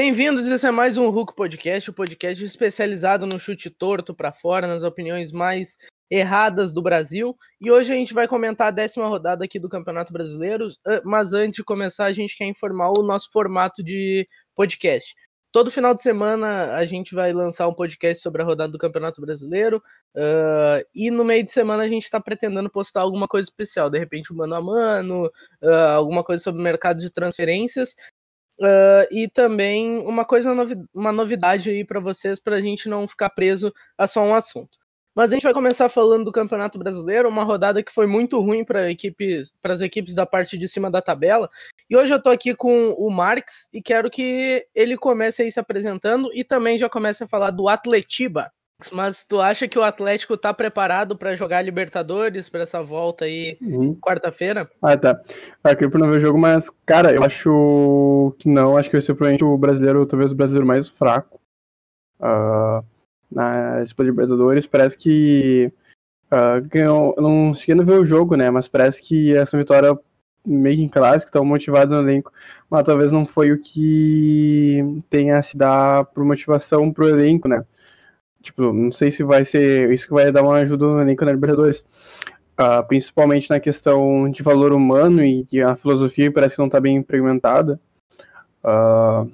Bem-vindos, esse é mais um Hulk Podcast, o um podcast especializado no chute torto para fora, nas opiniões mais erradas do Brasil. E hoje a gente vai comentar a décima rodada aqui do Campeonato Brasileiro, mas antes de começar, a gente quer informar o nosso formato de podcast. Todo final de semana a gente vai lançar um podcast sobre a rodada do Campeonato Brasileiro. Uh, e no meio de semana a gente está pretendendo postar alguma coisa especial, de repente um mano a mano, uh, alguma coisa sobre o mercado de transferências. Uh, e também uma coisa, uma novidade aí para vocês, para a gente não ficar preso a só um assunto. Mas a gente vai começar falando do Campeonato Brasileiro, uma rodada que foi muito ruim para equipes, as equipes da parte de cima da tabela. E hoje eu estou aqui com o Marx e quero que ele comece aí se apresentando e também já comece a falar do Atletiba. Mas tu acha que o Atlético está preparado para jogar Libertadores para essa volta aí uhum. quarta-feira? Ah, tá. Aqui para não ver o jogo, mas cara, eu acho que não. Acho que vai ser provavelmente o brasileiro, talvez o brasileiro mais fraco. Uh, na Disputa Libertadores. Parece que uh, ganhou. Eu não cheguei a ver o jogo, né? Mas parece que essa vitória meio que em clássico, estão motivados no elenco, mas talvez não foi o que tenha se dar por motivação pro elenco, né? Tipo, não sei se vai ser isso que vai dar uma ajuda no elenco na Libertadores. Uh, principalmente na questão de valor humano e que a filosofia parece que não está bem implementada. Uh,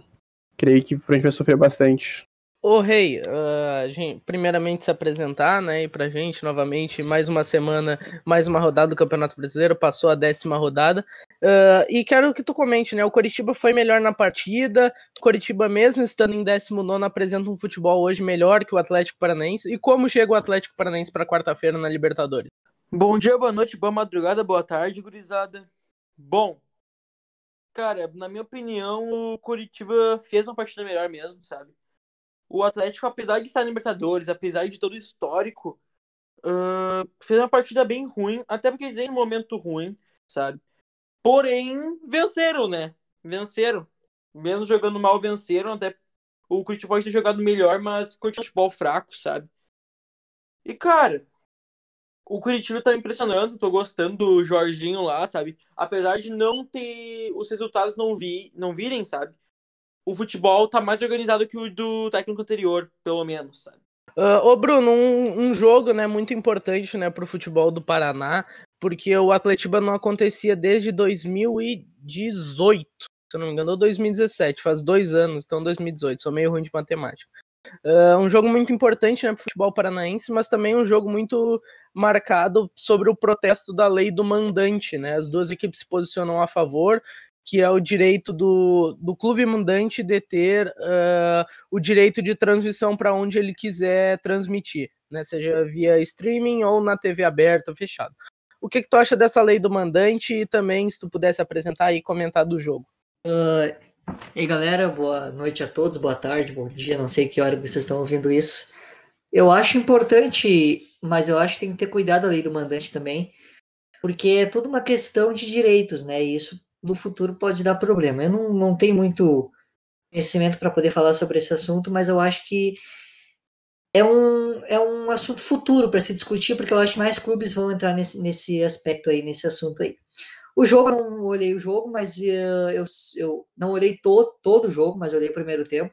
creio que o Frente vai sofrer bastante. Ô Rei, uh, gente, primeiramente se apresentar, né, e pra gente novamente mais uma semana, mais uma rodada do Campeonato Brasileiro, passou a décima rodada, uh, e quero que tu comente, né, o Coritiba foi melhor na partida, Coritiba mesmo estando em 19 apresenta um futebol hoje melhor que o Atlético Paranaense, e como chega o Atlético Paranaense para quarta-feira na Libertadores? Bom dia, boa noite, boa madrugada, boa tarde, gurizada. Bom, cara, na minha opinião, o Coritiba fez uma partida melhor mesmo, sabe? O Atlético, apesar de estar na Libertadores, apesar de todo o histórico, uh, fez uma partida bem ruim, até porque eles em um momento ruim, sabe? Porém, venceram, né? Venceram. Mesmo jogando mal, venceram. Até o Curitiba pode ter jogado melhor, mas curtiu futebol fraco, sabe? E, cara, o Curitiba tá impressionando, tô gostando do Jorginho lá, sabe? Apesar de não ter os resultados não vi, não virem, sabe? O futebol tá mais organizado que o do técnico anterior, pelo menos, sabe? Uh, ô Bruno, um, um, jogo né, muito importante né, para o futebol do Paraná, porque o Atletiba não acontecia desde 2018, se eu não me engano, ou 2017, faz dois anos, então 2018, sou meio ruim de matemática. Uh, um jogo muito importante né, para o futebol paranaense, mas também um jogo muito marcado sobre o protesto da lei do mandante. Né? As duas equipes se posicionam a favor que é o direito do, do clube mandante de ter uh, o direito de transmissão para onde ele quiser transmitir, né? seja via streaming ou na TV aberta ou fechada. O que, que tu acha dessa lei do mandante e também se tu pudesse apresentar e comentar do jogo? Uh, e aí galera, boa noite a todos, boa tarde, bom dia, não sei que hora vocês estão ouvindo isso. Eu acho importante, mas eu acho que tem que ter cuidado a lei do mandante também, porque é tudo uma questão de direitos, né? E isso no futuro pode dar problema. Eu não, não tenho muito conhecimento para poder falar sobre esse assunto, mas eu acho que é um, é um assunto futuro para se discutir, porque eu acho que mais clubes vão entrar nesse, nesse aspecto aí, nesse assunto aí. O jogo, eu não olhei o jogo, mas uh, eu, eu não olhei todo, todo o jogo, mas olhei o primeiro tempo.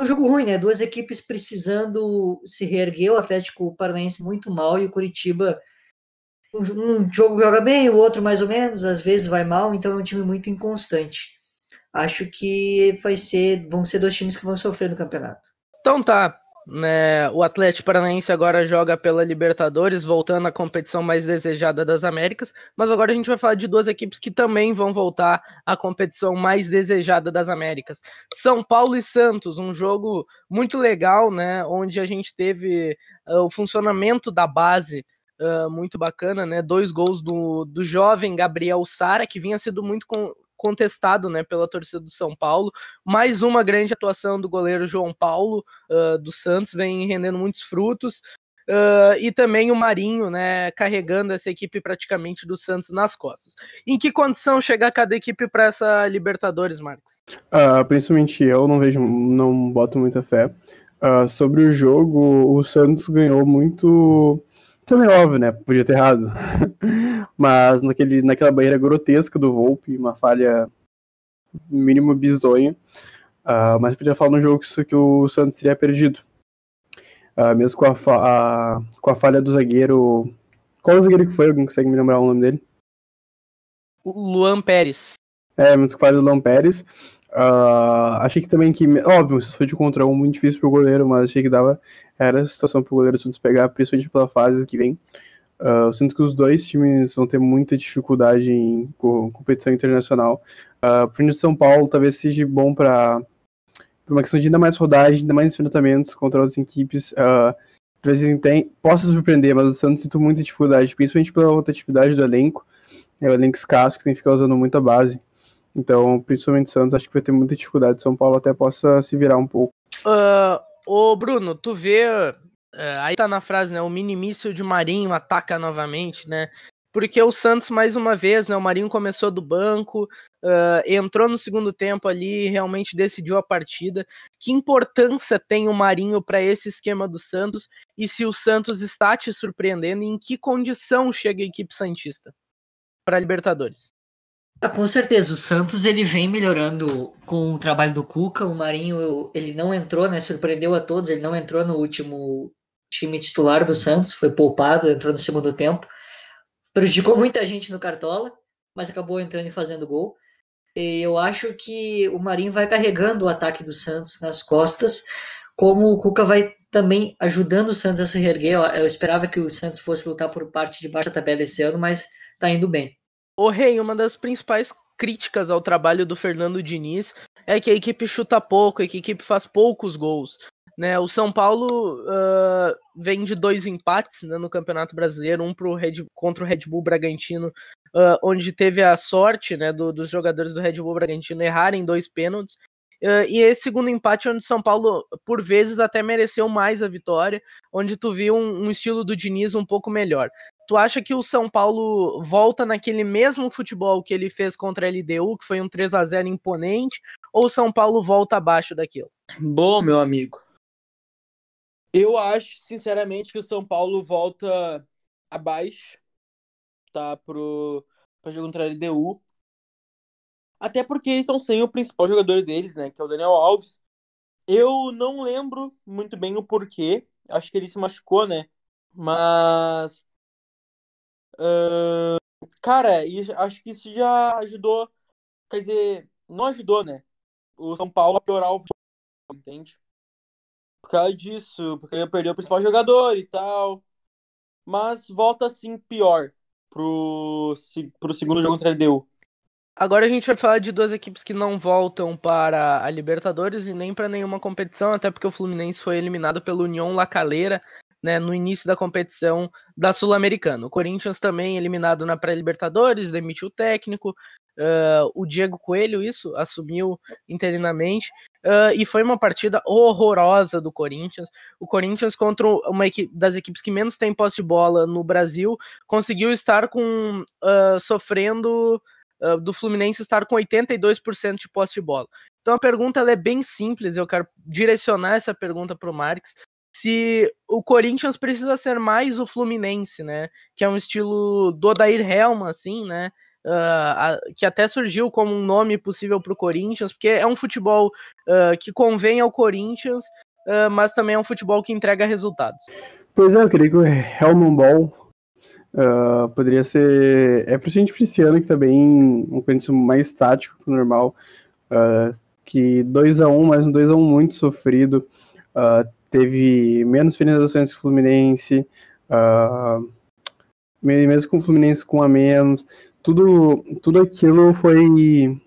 Um jogo ruim, né? Duas equipes precisando se reerguer, o Atlético Paranaense muito mal e o Curitiba um jogo joga bem, o outro mais ou menos, às vezes vai mal, então é um time muito inconstante. Acho que vai ser, vão ser dois times que vão sofrer no campeonato. Então tá, né, o Atlético Paranaense agora joga pela Libertadores, voltando à competição mais desejada das Américas, mas agora a gente vai falar de duas equipes que também vão voltar à competição mais desejada das Américas. São Paulo e Santos, um jogo muito legal, né, onde a gente teve uh, o funcionamento da base uh, muito bacana, né? Dois gols do, do jovem Gabriel Sara, que vinha sendo muito contestado né, pela torcida do São Paulo. Mais uma grande atuação do goleiro João Paulo uh, do Santos, vem rendendo muitos frutos. Uh, e também o Marinho, né, carregando essa equipe praticamente do Santos nas costas. Em que condição chegar cada equipe para essa Libertadores, Marcos? Uh, principalmente eu não vejo, não boto muita fé. Uh, sobre o jogo, o Santos ganhou muito também óbvio, né? Podia ter errado. Mas naquele, naquela barreira grotesca do Volpe, uma falha mínimo bizonha. Uh, mas podia falar no jogo que o Santos teria perdido. Uh, mesmo com a, a, com a falha do zagueiro. Qual é o zagueiro que foi? Alguém consegue me lembrar o nome dele? Luan Pérez. É, mesmo com a falha do Luan Pérez. Uh, achei que também que. Óbvio, se foi de contra um, muito difícil pro goleiro, mas achei que dava. Era a situação pro goleiro Santos pegar, principalmente pela fase que vem. Uh, eu sinto que os dois times vão ter muita dificuldade em competição internacional. Uh, pro São Paulo talvez seja bom para uma questão de ainda mais rodagem, ainda mais enfrentamentos contra outras equipes. Uh, talvez tem, possa surpreender, mas o Santos sinto muita dificuldade, principalmente pela rotatividade do elenco. É o elenco escasso que tem que ficar usando muita base. Então, principalmente Santos, acho que vai ter muita dificuldade. São Paulo até possa se virar um pouco. Uh, ô, Bruno, tu vê Uh, aí tá na frase, né? O minimício de Marinho ataca novamente, né? Porque o Santos, mais uma vez, né? O Marinho começou do banco, uh, entrou no segundo tempo ali, realmente decidiu a partida. Que importância tem o Marinho para esse esquema do Santos? E se o Santos está te surpreendendo, em que condição chega a equipe Santista para Libertadores? Ah, com certeza, o Santos ele vem melhorando com o trabalho do Cuca. O Marinho ele não entrou, né? Surpreendeu a todos. Ele não entrou no último time titular do Santos, foi poupado, entrou no segundo tempo. Prejudicou muita gente no Cartola, mas acabou entrando e fazendo gol. E eu acho que o Marinho vai carregando o ataque do Santos nas costas, como o Cuca vai também ajudando o Santos a se reerguer. Eu esperava que o Santos fosse lutar por parte de baixa tabela esse ano, mas tá indo bem. O Rei, uma das principais críticas ao trabalho do Fernando Diniz é que a equipe chuta pouco, a equipe faz poucos gols. Né, o São Paulo uh, vem de dois empates né, no Campeonato Brasileiro, um pro Red, contra o Red Bull Bragantino, uh, onde teve a sorte né, do, dos jogadores do Red Bull Bragantino errarem dois pênaltis. E esse segundo empate, onde o São Paulo, por vezes, até mereceu mais a vitória, onde tu viu um, um estilo do Diniz um pouco melhor. Tu acha que o São Paulo volta naquele mesmo futebol que ele fez contra a LDU, que foi um 3 a 0 imponente, ou o São Paulo volta abaixo daquilo? Bom, meu amigo, eu acho, sinceramente, que o São Paulo volta abaixo, tá? Pro, pra jogo contra a LDU. Até porque eles estão sem o principal jogador deles, né? Que é o Daniel Alves. Eu não lembro muito bem o porquê. Acho que ele se machucou, né? Mas. Uh, cara, acho que isso já ajudou. Quer dizer, não ajudou, né? O São Paulo a piorar o futebol, entende? por causa disso, porque ele perdeu o principal jogador e tal. Mas volta assim pior pro, pro segundo jogo contra a LDU. Agora a gente vai falar de duas equipes que não voltam para a Libertadores e nem para nenhuma competição, até porque o Fluminense foi eliminado pelo União La Calera né, no início da competição da Sul-Americana. O Corinthians também eliminado na pré-Libertadores, demitiu o técnico, Uh, o Diego Coelho, isso, assumiu interinamente. Uh, e foi uma partida horrorosa do Corinthians. O Corinthians, contra uma equipe, das equipes que menos tem posse de bola no Brasil, conseguiu estar com uh, sofrendo do Fluminense estar com 82% de posse de bola. Então a pergunta é bem simples, eu quero direcionar essa pergunta para o Marques. Se o Corinthians precisa ser mais o Fluminense, né? Que é um estilo do Odair Helma, assim, né? uh, que até surgiu como um nome possível para o Corinthians, porque é um futebol uh, que convém ao Corinthians, uh, mas também é um futebol que entrega resultados. Pois é, eu queria que o Ball uh, poderia ser. É principalmente para esse ano que tá um Corinthians mais tático que o normal. Uh, que 2 a 1 um, mas um 2 a 1 um muito sofrido. Uh, teve menos finalizações que o Fluminense. mesmo com o Fluminense com a menos tudo, tudo aquilo foi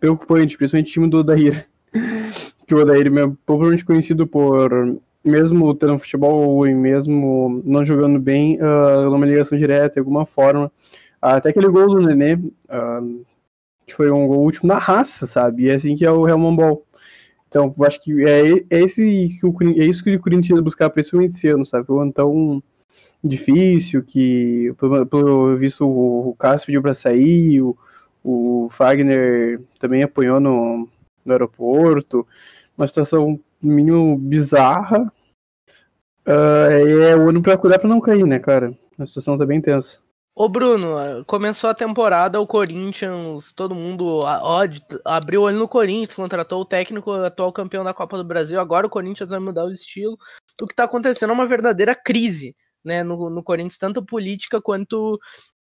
preocupante, principalmente o time do Odair. que o Odair é provavelmente conhecido por, mesmo tendo futebol e mesmo não jogando bem, uh, numa ligação direta, de alguma forma. até aquele gol do Nenê, uh, que foi um gol último na raça, sabe? E é assim que é o Helmond Ball. Então, eu acho que é, é, esse que o, é isso que o Corinthians buscar, principalmente esse ano, sabe? Então, difícil, que pelo, pelo visto o, o Cássio pediu para sair, o, o Fagner também apanhou no, no aeroporto, uma situação mínimo bizarra. Uh, é o ano para cuidar para não cair, né, cara? A situação tá bem tensa. Ô Bruno, começou a temporada, o Corinthians, todo mundo ó, abriu o olho no Corinthians, contratou o técnico atual campeão da Copa do Brasil, agora o Corinthians vai mudar o estilo. O que está acontecendo é uma verdadeira crise né, no, no Corinthians, tanto política quanto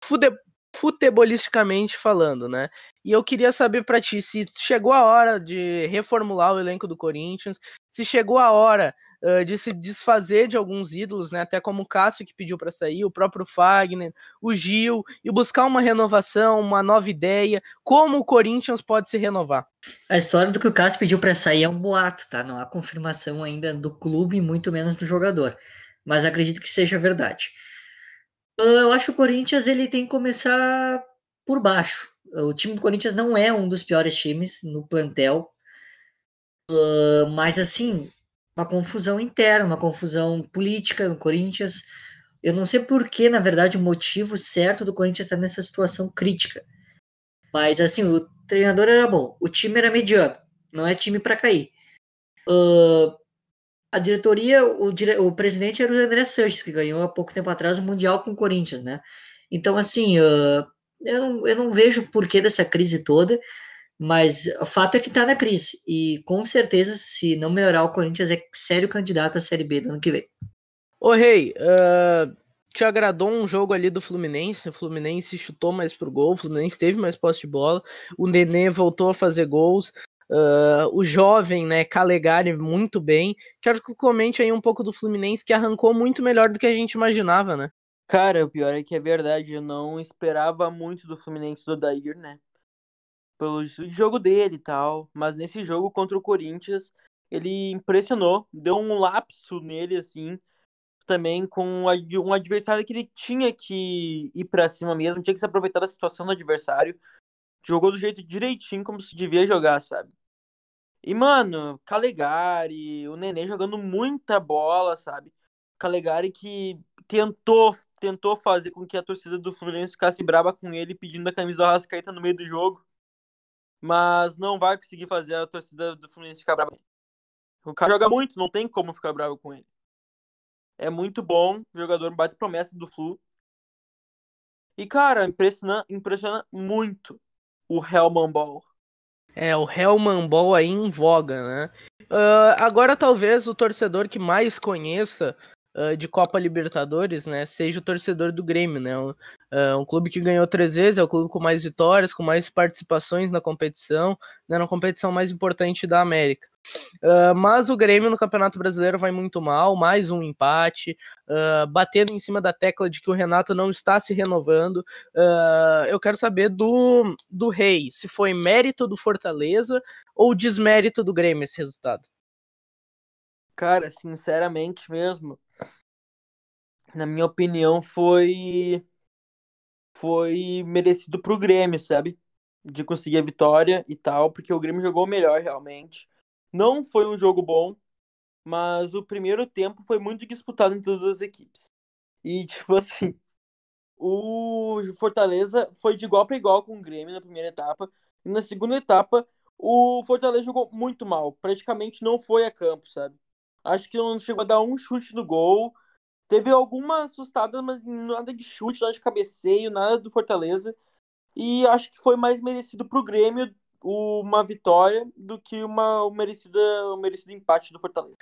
fude, futebolisticamente falando, né? E eu queria saber para ti se chegou a hora de reformular o elenco do Corinthians, se chegou a hora uh, de se desfazer de alguns ídolos, né? Até como o Cássio que pediu para sair, o próprio Fagner, o Gil, e buscar uma renovação, uma nova ideia. Como o Corinthians pode se renovar? A história do que o Cássio pediu para sair é um boato, tá? Não há confirmação ainda do clube, muito menos do jogador. Mas acredito que seja verdade. Eu acho que o Corinthians ele tem que começar por baixo. O time do Corinthians não é um dos piores times no plantel. Uh, mas assim, uma confusão interna, uma confusão política no Corinthians. Eu não sei por que, na verdade, o motivo certo do Corinthians estar nessa situação crítica. Mas, assim, o treinador era bom, o time era mediano, não é time para cair. Uh, a diretoria, o, dire, o presidente era o André Sanches, que ganhou há pouco tempo atrás o Mundial com o Corinthians, né? Então, assim, uh, eu, não, eu não vejo porquê dessa crise toda. Mas o fato é que tá na crise. E com certeza, se não melhorar, o Corinthians é sério candidato à Série B do ano que vem. Ô, Rei, uh, te agradou um jogo ali do Fluminense? O Fluminense chutou mais pro gol, o Fluminense teve mais posse de bola, o Nenê voltou a fazer gols. Uh, o jovem, né, Calegari, muito bem. Quero que comente aí um pouco do Fluminense, que arrancou muito melhor do que a gente imaginava, né? Cara, o pior é que é verdade, eu não esperava muito do Fluminense do Dair, né? pelo jogo dele e tal, mas nesse jogo contra o Corinthians, ele impressionou, deu um lapso nele, assim, também com um adversário que ele tinha que ir para cima mesmo, tinha que se aproveitar da situação do adversário, jogou do jeito direitinho como se devia jogar, sabe? E, mano, Calegari, o Nenê jogando muita bola, sabe? Calegari que tentou, tentou fazer com que a torcida do Fluminense ficasse brava com ele, pedindo a camisa do Arrascaeta no meio do jogo mas não vai conseguir fazer a torcida do Fluminense ficar brava. O cara joga muito, não tem como ficar bravo com ele. É muito bom, jogador bate promessa do Flu. E, cara, impressiona, impressiona muito o Hellman Ball. É, o Hellman Ball aí em voga, né? Uh, agora talvez o torcedor que mais conheça uh, de Copa Libertadores, né, seja o torcedor do Grêmio, né, um, uh, um, clube que ganhou três vezes, é o clube com mais vitórias, com mais participações na competição, né, na competição mais importante da América. Uh, mas o Grêmio no Campeonato Brasileiro vai muito mal, mais um empate, uh, batendo em cima da tecla de que o Renato não está se renovando. Uh, eu quero saber do, do Rei, se foi mérito do Fortaleza ou desmérito do Grêmio esse resultado. Cara, sinceramente mesmo, na minha opinião, foi foi merecido pro Grêmio, sabe? De conseguir a vitória e tal, porque o Grêmio jogou melhor realmente. Não foi um jogo bom, mas o primeiro tempo foi muito disputado entre as equipes. E, tipo assim, o Fortaleza foi de igual para igual com o Grêmio na primeira etapa. E na segunda etapa, o Fortaleza jogou muito mal. Praticamente não foi a campo, sabe? Acho que não chegou a dar um chute no gol. Teve alguma assustada, mas nada de chute, nada de cabeceio, nada do Fortaleza. E acho que foi mais merecido pro Grêmio uma vitória do que uma, uma merecida, um merecido empate do Fortaleza.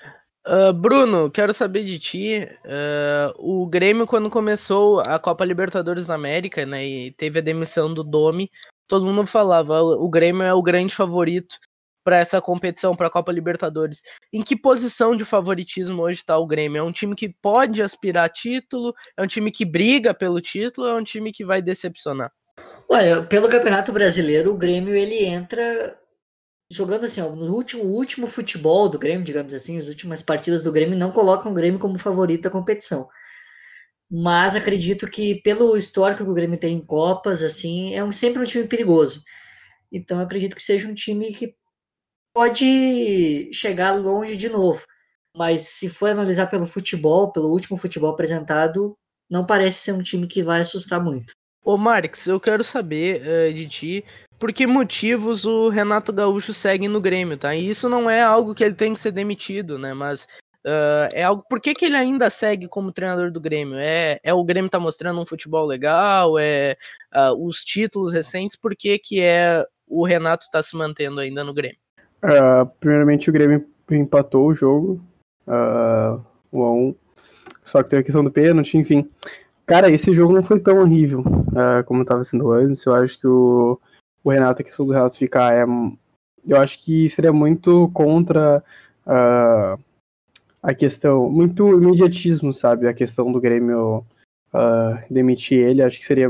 Uh, Bruno, quero saber de ti. Uh, o Grêmio, quando começou a Copa Libertadores da América, né, e teve a demissão do Domi, todo mundo falava o Grêmio é o grande favorito para essa competição, para a Copa Libertadores. Em que posição de favoritismo hoje está o Grêmio? É um time que pode aspirar título? É um time que briga pelo título? É um time que vai decepcionar? Olha, pelo Campeonato Brasileiro, o Grêmio ele entra jogando assim, ó, no último, último futebol do Grêmio, digamos assim, as últimas partidas do Grêmio não colocam o Grêmio como favorito da competição. Mas acredito que pelo histórico que o Grêmio tem em Copas, assim, é um, sempre um time perigoso. Então acredito que seja um time que pode chegar longe de novo. Mas se for analisar pelo futebol, pelo último futebol apresentado, não parece ser um time que vai assustar muito. Ô Marx, eu quero saber uh, de ti por que motivos o Renato Gaúcho segue no Grêmio, tá? E isso não é algo que ele tem que ser demitido, né? Mas Uh, é algo. Por que, que ele ainda segue como treinador do Grêmio? É, é o Grêmio tá mostrando um futebol legal? É uh, os títulos recentes? Por que, que é o Renato tá se mantendo ainda no Grêmio? Uh, primeiramente o Grêmio empatou o jogo. Uh, 1 a 1 Só que teve a questão do pênalti, enfim. Cara, esse jogo não foi tão horrível uh, como estava sendo antes. Eu acho que o, o Renato, a questão do Renato ficar é. Eu acho que seria muito contra uh, a questão. Muito imediatismo, sabe? A questão do Grêmio uh, demitir ele. Acho que seria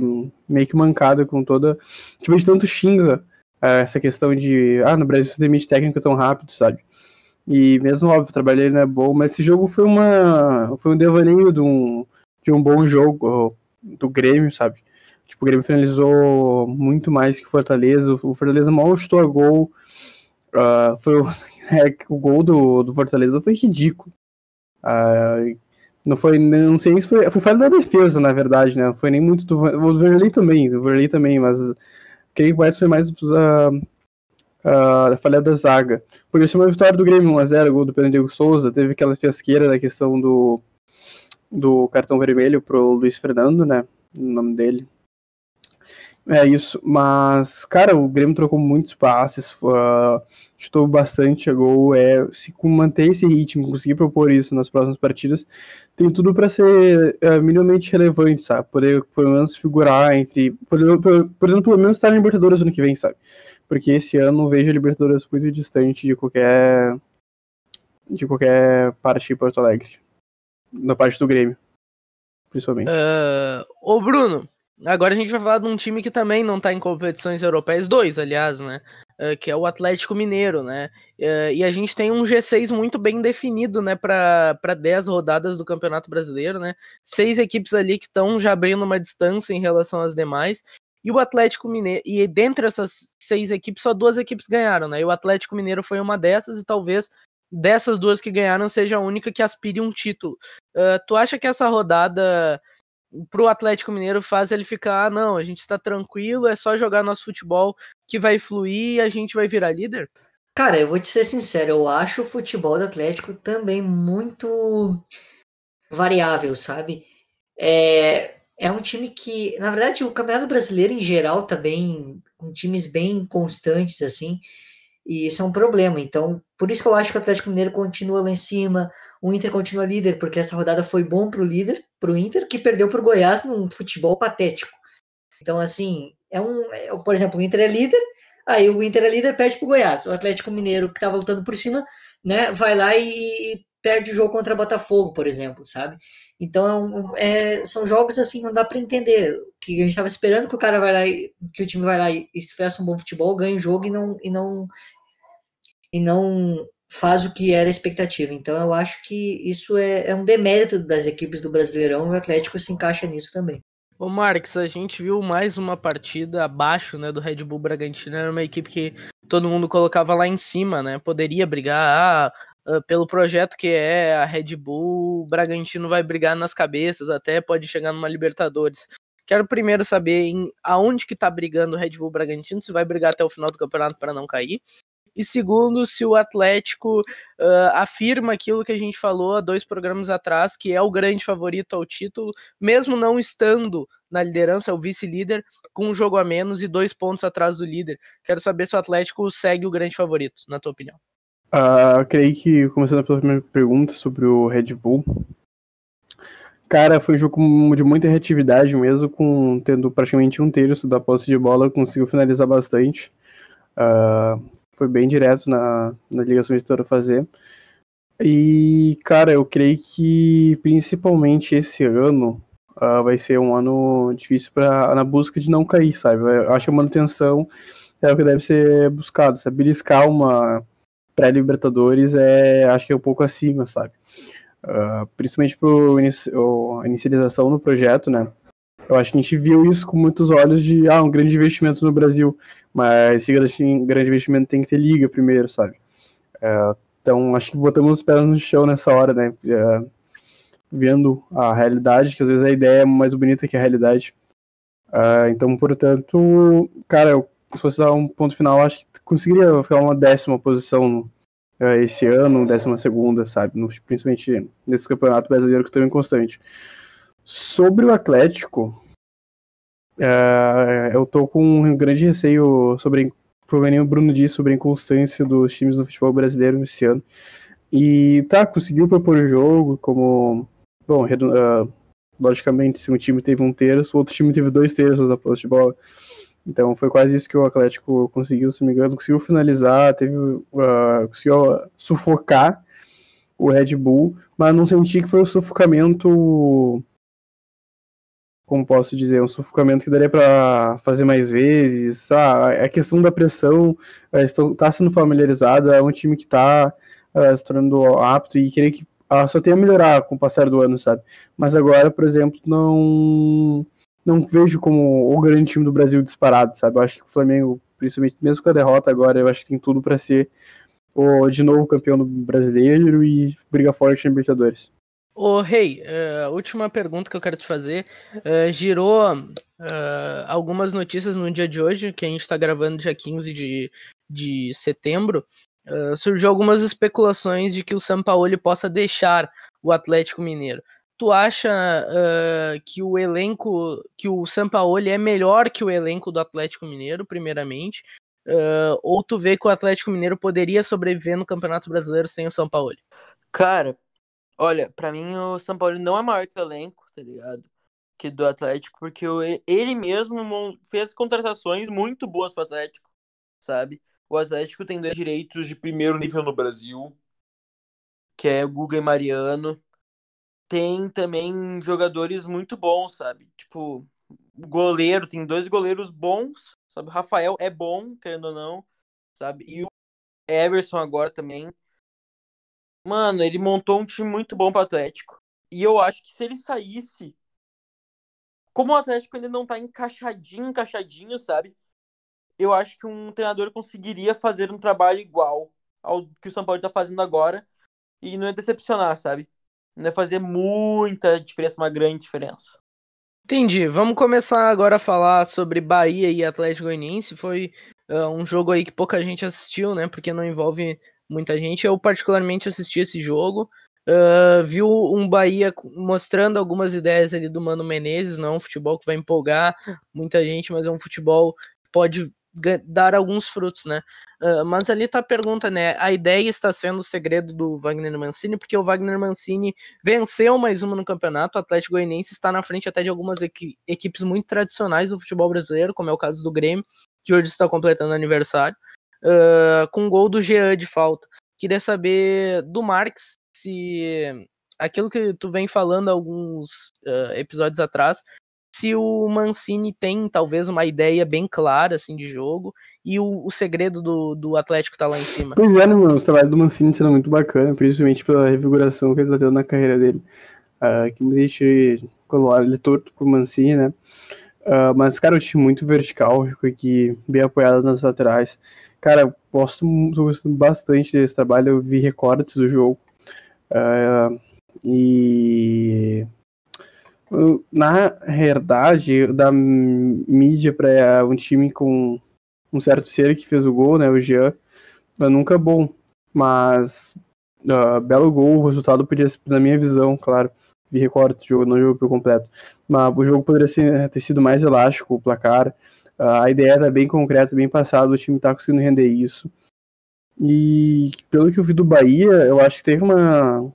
meio que mancado com toda. Tipo, de tanto xinga essa questão de. Ah, no Brasil se demite técnico tão rápido, sabe? E mesmo, óbvio, o trabalho dele não é bom, mas esse jogo foi uma. Foi um devaneio de um, de um bom jogo do Grêmio, sabe? Tipo, o Grêmio finalizou muito mais que o Fortaleza. O Fortaleza mal chutou a gol. Uh, foi o, é, o gol do, do Fortaleza foi ridículo. Uh, não foi, não sei se foi, foi falha da defesa, na verdade, né? Não foi nem muito do, do Verley também, do Verley também, mas que mais foi mais uh, uh, falha da zaga. Por isso, uma vitória do Grêmio 1x0, gol do Pedro Diego Souza, teve aquela fiasqueira da questão do, do cartão vermelho pro Luiz Fernando, né? O nome dele. É isso, mas, cara, o Grêmio trocou muitos passes, uh, chutou bastante a gol. É, se manter esse ritmo, conseguir propor isso nas próximas partidas, tem tudo para ser uh, minimamente relevante, sabe? Poder, pelo menos, figurar entre. Por, pelo menos estar na Libertadores ano que vem, sabe? Porque esse ano vejo a Libertadores muito distante de qualquer. de qualquer parte de Porto Alegre. Na parte do Grêmio, principalmente. Uh, ô, Bruno. Agora a gente vai falar de um time que também não está em competições europeias, dois, aliás, né? Uh, que é o Atlético Mineiro, né? Uh, e a gente tem um G6 muito bem definido, né, para 10 rodadas do Campeonato Brasileiro, né? Seis equipes ali que estão já abrindo uma distância em relação às demais. E o Atlético Mineiro, e dentre essas seis equipes, só duas equipes ganharam, né? E o Atlético Mineiro foi uma dessas, e talvez dessas duas que ganharam seja a única que aspire um título. Uh, tu acha que essa rodada pro Atlético Mineiro faz ele ficar, ah, não, a gente está tranquilo, é só jogar nosso futebol que vai fluir e a gente vai virar líder? Cara, eu vou te ser sincero, eu acho o futebol do Atlético também muito variável, sabe? É, é um time que, na verdade, o Campeonato Brasileiro em geral tá bem, com times bem constantes, assim, e isso é um problema. Então, por isso que eu acho que o Atlético Mineiro continua lá em cima, o Inter continua líder, porque essa rodada foi bom pro líder, pro Inter, que perdeu pro Goiás num futebol patético. Então, assim, é um. É, por exemplo, o Inter é líder, aí o Inter é líder, perde pro Goiás. O Atlético Mineiro, que tava lutando por cima, né, vai lá e perde o jogo contra o Botafogo, por exemplo, sabe? Então, é, são jogos assim, não dá para entender. Que a gente tava esperando que o cara vai lá, e, que o time vai lá e, e faça um bom futebol, ganhe o jogo e não, e não, e não faz o que era a expectativa. Então, eu acho que isso é, é um demérito das equipes do Brasileirão e o Atlético se encaixa nisso também. Ô Marques, a gente viu mais uma partida abaixo né, do Red Bull Bragantino. Era uma equipe que todo mundo colocava lá em cima, né? Poderia brigar. Ah, ah, pelo projeto que é a Red Bull, o Bragantino vai brigar nas cabeças, até pode chegar numa Libertadores. Quero primeiro saber em aonde que tá brigando o Red Bull Bragantino, se vai brigar até o final do campeonato para não cair. E segundo, se o Atlético uh, afirma aquilo que a gente falou há dois programas atrás, que é o grande favorito ao título, mesmo não estando na liderança, é o vice-líder, com um jogo a menos e dois pontos atrás do líder. Quero saber se o Atlético segue o grande favorito, na tua opinião. Uh, creio que, começando pela primeira pergunta sobre o Red Bull, cara, foi um jogo de muita reatividade mesmo, com tendo praticamente um terço da posse de bola, conseguiu finalizar bastante. Uh, foi bem direto na, na ligação de a fazer. E, cara, eu creio que principalmente esse ano uh, vai ser um ano difícil pra, na busca de não cair, sabe? Eu acho que a manutenção é o que deve ser buscado, sabe? Beliscar uma pré-Libertadores é, acho que é um pouco acima, sabe? Uh, principalmente por a inicialização no projeto, né? Eu acho que a gente viu isso com muitos olhos de, ah, um grande investimento no Brasil, mas esse grande investimento tem que ter liga primeiro, sabe? Uh, então, acho que botamos os pés no chão nessa hora, né? Uh, vendo a realidade, que às vezes a ideia é mais bonita que a realidade. Uh, então, portanto, cara, eu se fosse dar um ponto final, acho que conseguiria ficar uma décima posição uh, esse ano, décima segunda, sabe? No, principalmente nesse campeonato brasileiro que tão inconstante. Sobre o Atlético, uh, eu tô com um grande receio sobre, o Bruno disse, sobre a inconstância dos times do futebol brasileiro esse ano. E tá, conseguiu propor o jogo como. Bom, uh, logicamente, se um time teve um terço, o outro time teve dois terços da posse de bola. Então foi quase isso que o Atlético conseguiu, se não me engano, conseguiu finalizar, teve, uh, conseguiu sufocar o Red Bull, mas não senti que foi um sufocamento, como posso dizer, um sufocamento que daria para fazer mais vezes. Ah, a questão da pressão está sendo familiarizada, é um time que está uh, se tornando apto e querer que uh, só tenha a melhorar com o passar do ano, sabe? Mas agora, por exemplo, não não vejo como o grande time do Brasil disparado, sabe? Eu acho que o Flamengo, principalmente mesmo com a derrota agora, eu acho que tem tudo para ser o, de novo campeão do brasileiro e briga forte na Libertadores. Ô, Rei, hey, uh, última pergunta que eu quero te fazer. Uh, girou uh, algumas notícias no dia de hoje, que a gente está gravando dia 15 de, de setembro, Uh, surgiu algumas especulações de que o Sampaoli possa deixar o Atlético Mineiro. Tu acha que o elenco, que o Sampaoli é melhor que o elenco do Atlético Mineiro, primeiramente? Ou tu vê que o Atlético Mineiro poderia sobreviver no Campeonato Brasileiro sem o Sampaoli? Cara, olha, para mim o Sampaoli não é maior que o elenco, tá ligado? Que do Atlético, porque ele mesmo fez contratações muito boas pro Atlético, sabe? O Atlético tem dois direitos de primeiro nível no Brasil, que é o Guga e Mariano. Tem também jogadores muito bons, sabe? Tipo, goleiro, tem dois goleiros bons, sabe? O Rafael é bom, querendo ou não, sabe? E o Everson agora também. Mano, ele montou um time muito bom pro Atlético. E eu acho que se ele saísse. Como o Atlético ainda não tá encaixadinho, encaixadinho, sabe? eu acho que um treinador conseguiria fazer um trabalho igual ao que o São Paulo está fazendo agora e não é decepcionar, sabe? Não é fazer muita diferença, uma grande diferença. Entendi. Vamos começar agora a falar sobre Bahia e Atlético Goianiense. Foi uh, um jogo aí que pouca gente assistiu, né? Porque não envolve muita gente. Eu particularmente assisti esse jogo. Uh, viu um Bahia mostrando algumas ideias ali do Mano Menezes, não é um futebol que vai empolgar muita gente, mas é um futebol que pode dar alguns frutos, né? Uh, mas ali tá a pergunta, né? A ideia está sendo o segredo do Wagner Mancini, porque o Wagner Mancini venceu mais uma no campeonato. O Atlético Goianiense está na frente até de algumas equi equipes muito tradicionais do futebol brasileiro, como é o caso do Grêmio, que hoje está completando aniversário, uh, com um gol do Jean de falta. Queria saber do Marx se aquilo que tu vem falando alguns uh, episódios atrás, se o Mancini tem talvez uma ideia bem clara assim de jogo e o, o segredo do, do Atlético tá lá em cima. Pois é, né, meu, o trabalho do Mancini sendo muito bacana, principalmente pela reviguração que ele tá tendo na carreira dele. Uh, que muita gente coloca ele torto pro Mancini, né? Uh, mas, cara, o time muito vertical, aqui, bem apoiado nas laterais. Cara, gosto, bastante desse trabalho, eu vi recortes do jogo. Uh, e na realidade, da mídia para um time com um certo ser que fez o gol, né, o Jean, é nunca bom. Mas, uh, belo gol, o resultado podia ser, na minha visão, claro, vi recorte do jogo, não jogo completo, mas o jogo poderia ser, ter sido mais elástico, o placar. Uh, a ideia era bem concreta, bem passada, o time está conseguindo render isso. E pelo que eu vi do Bahia, eu acho que teve uma,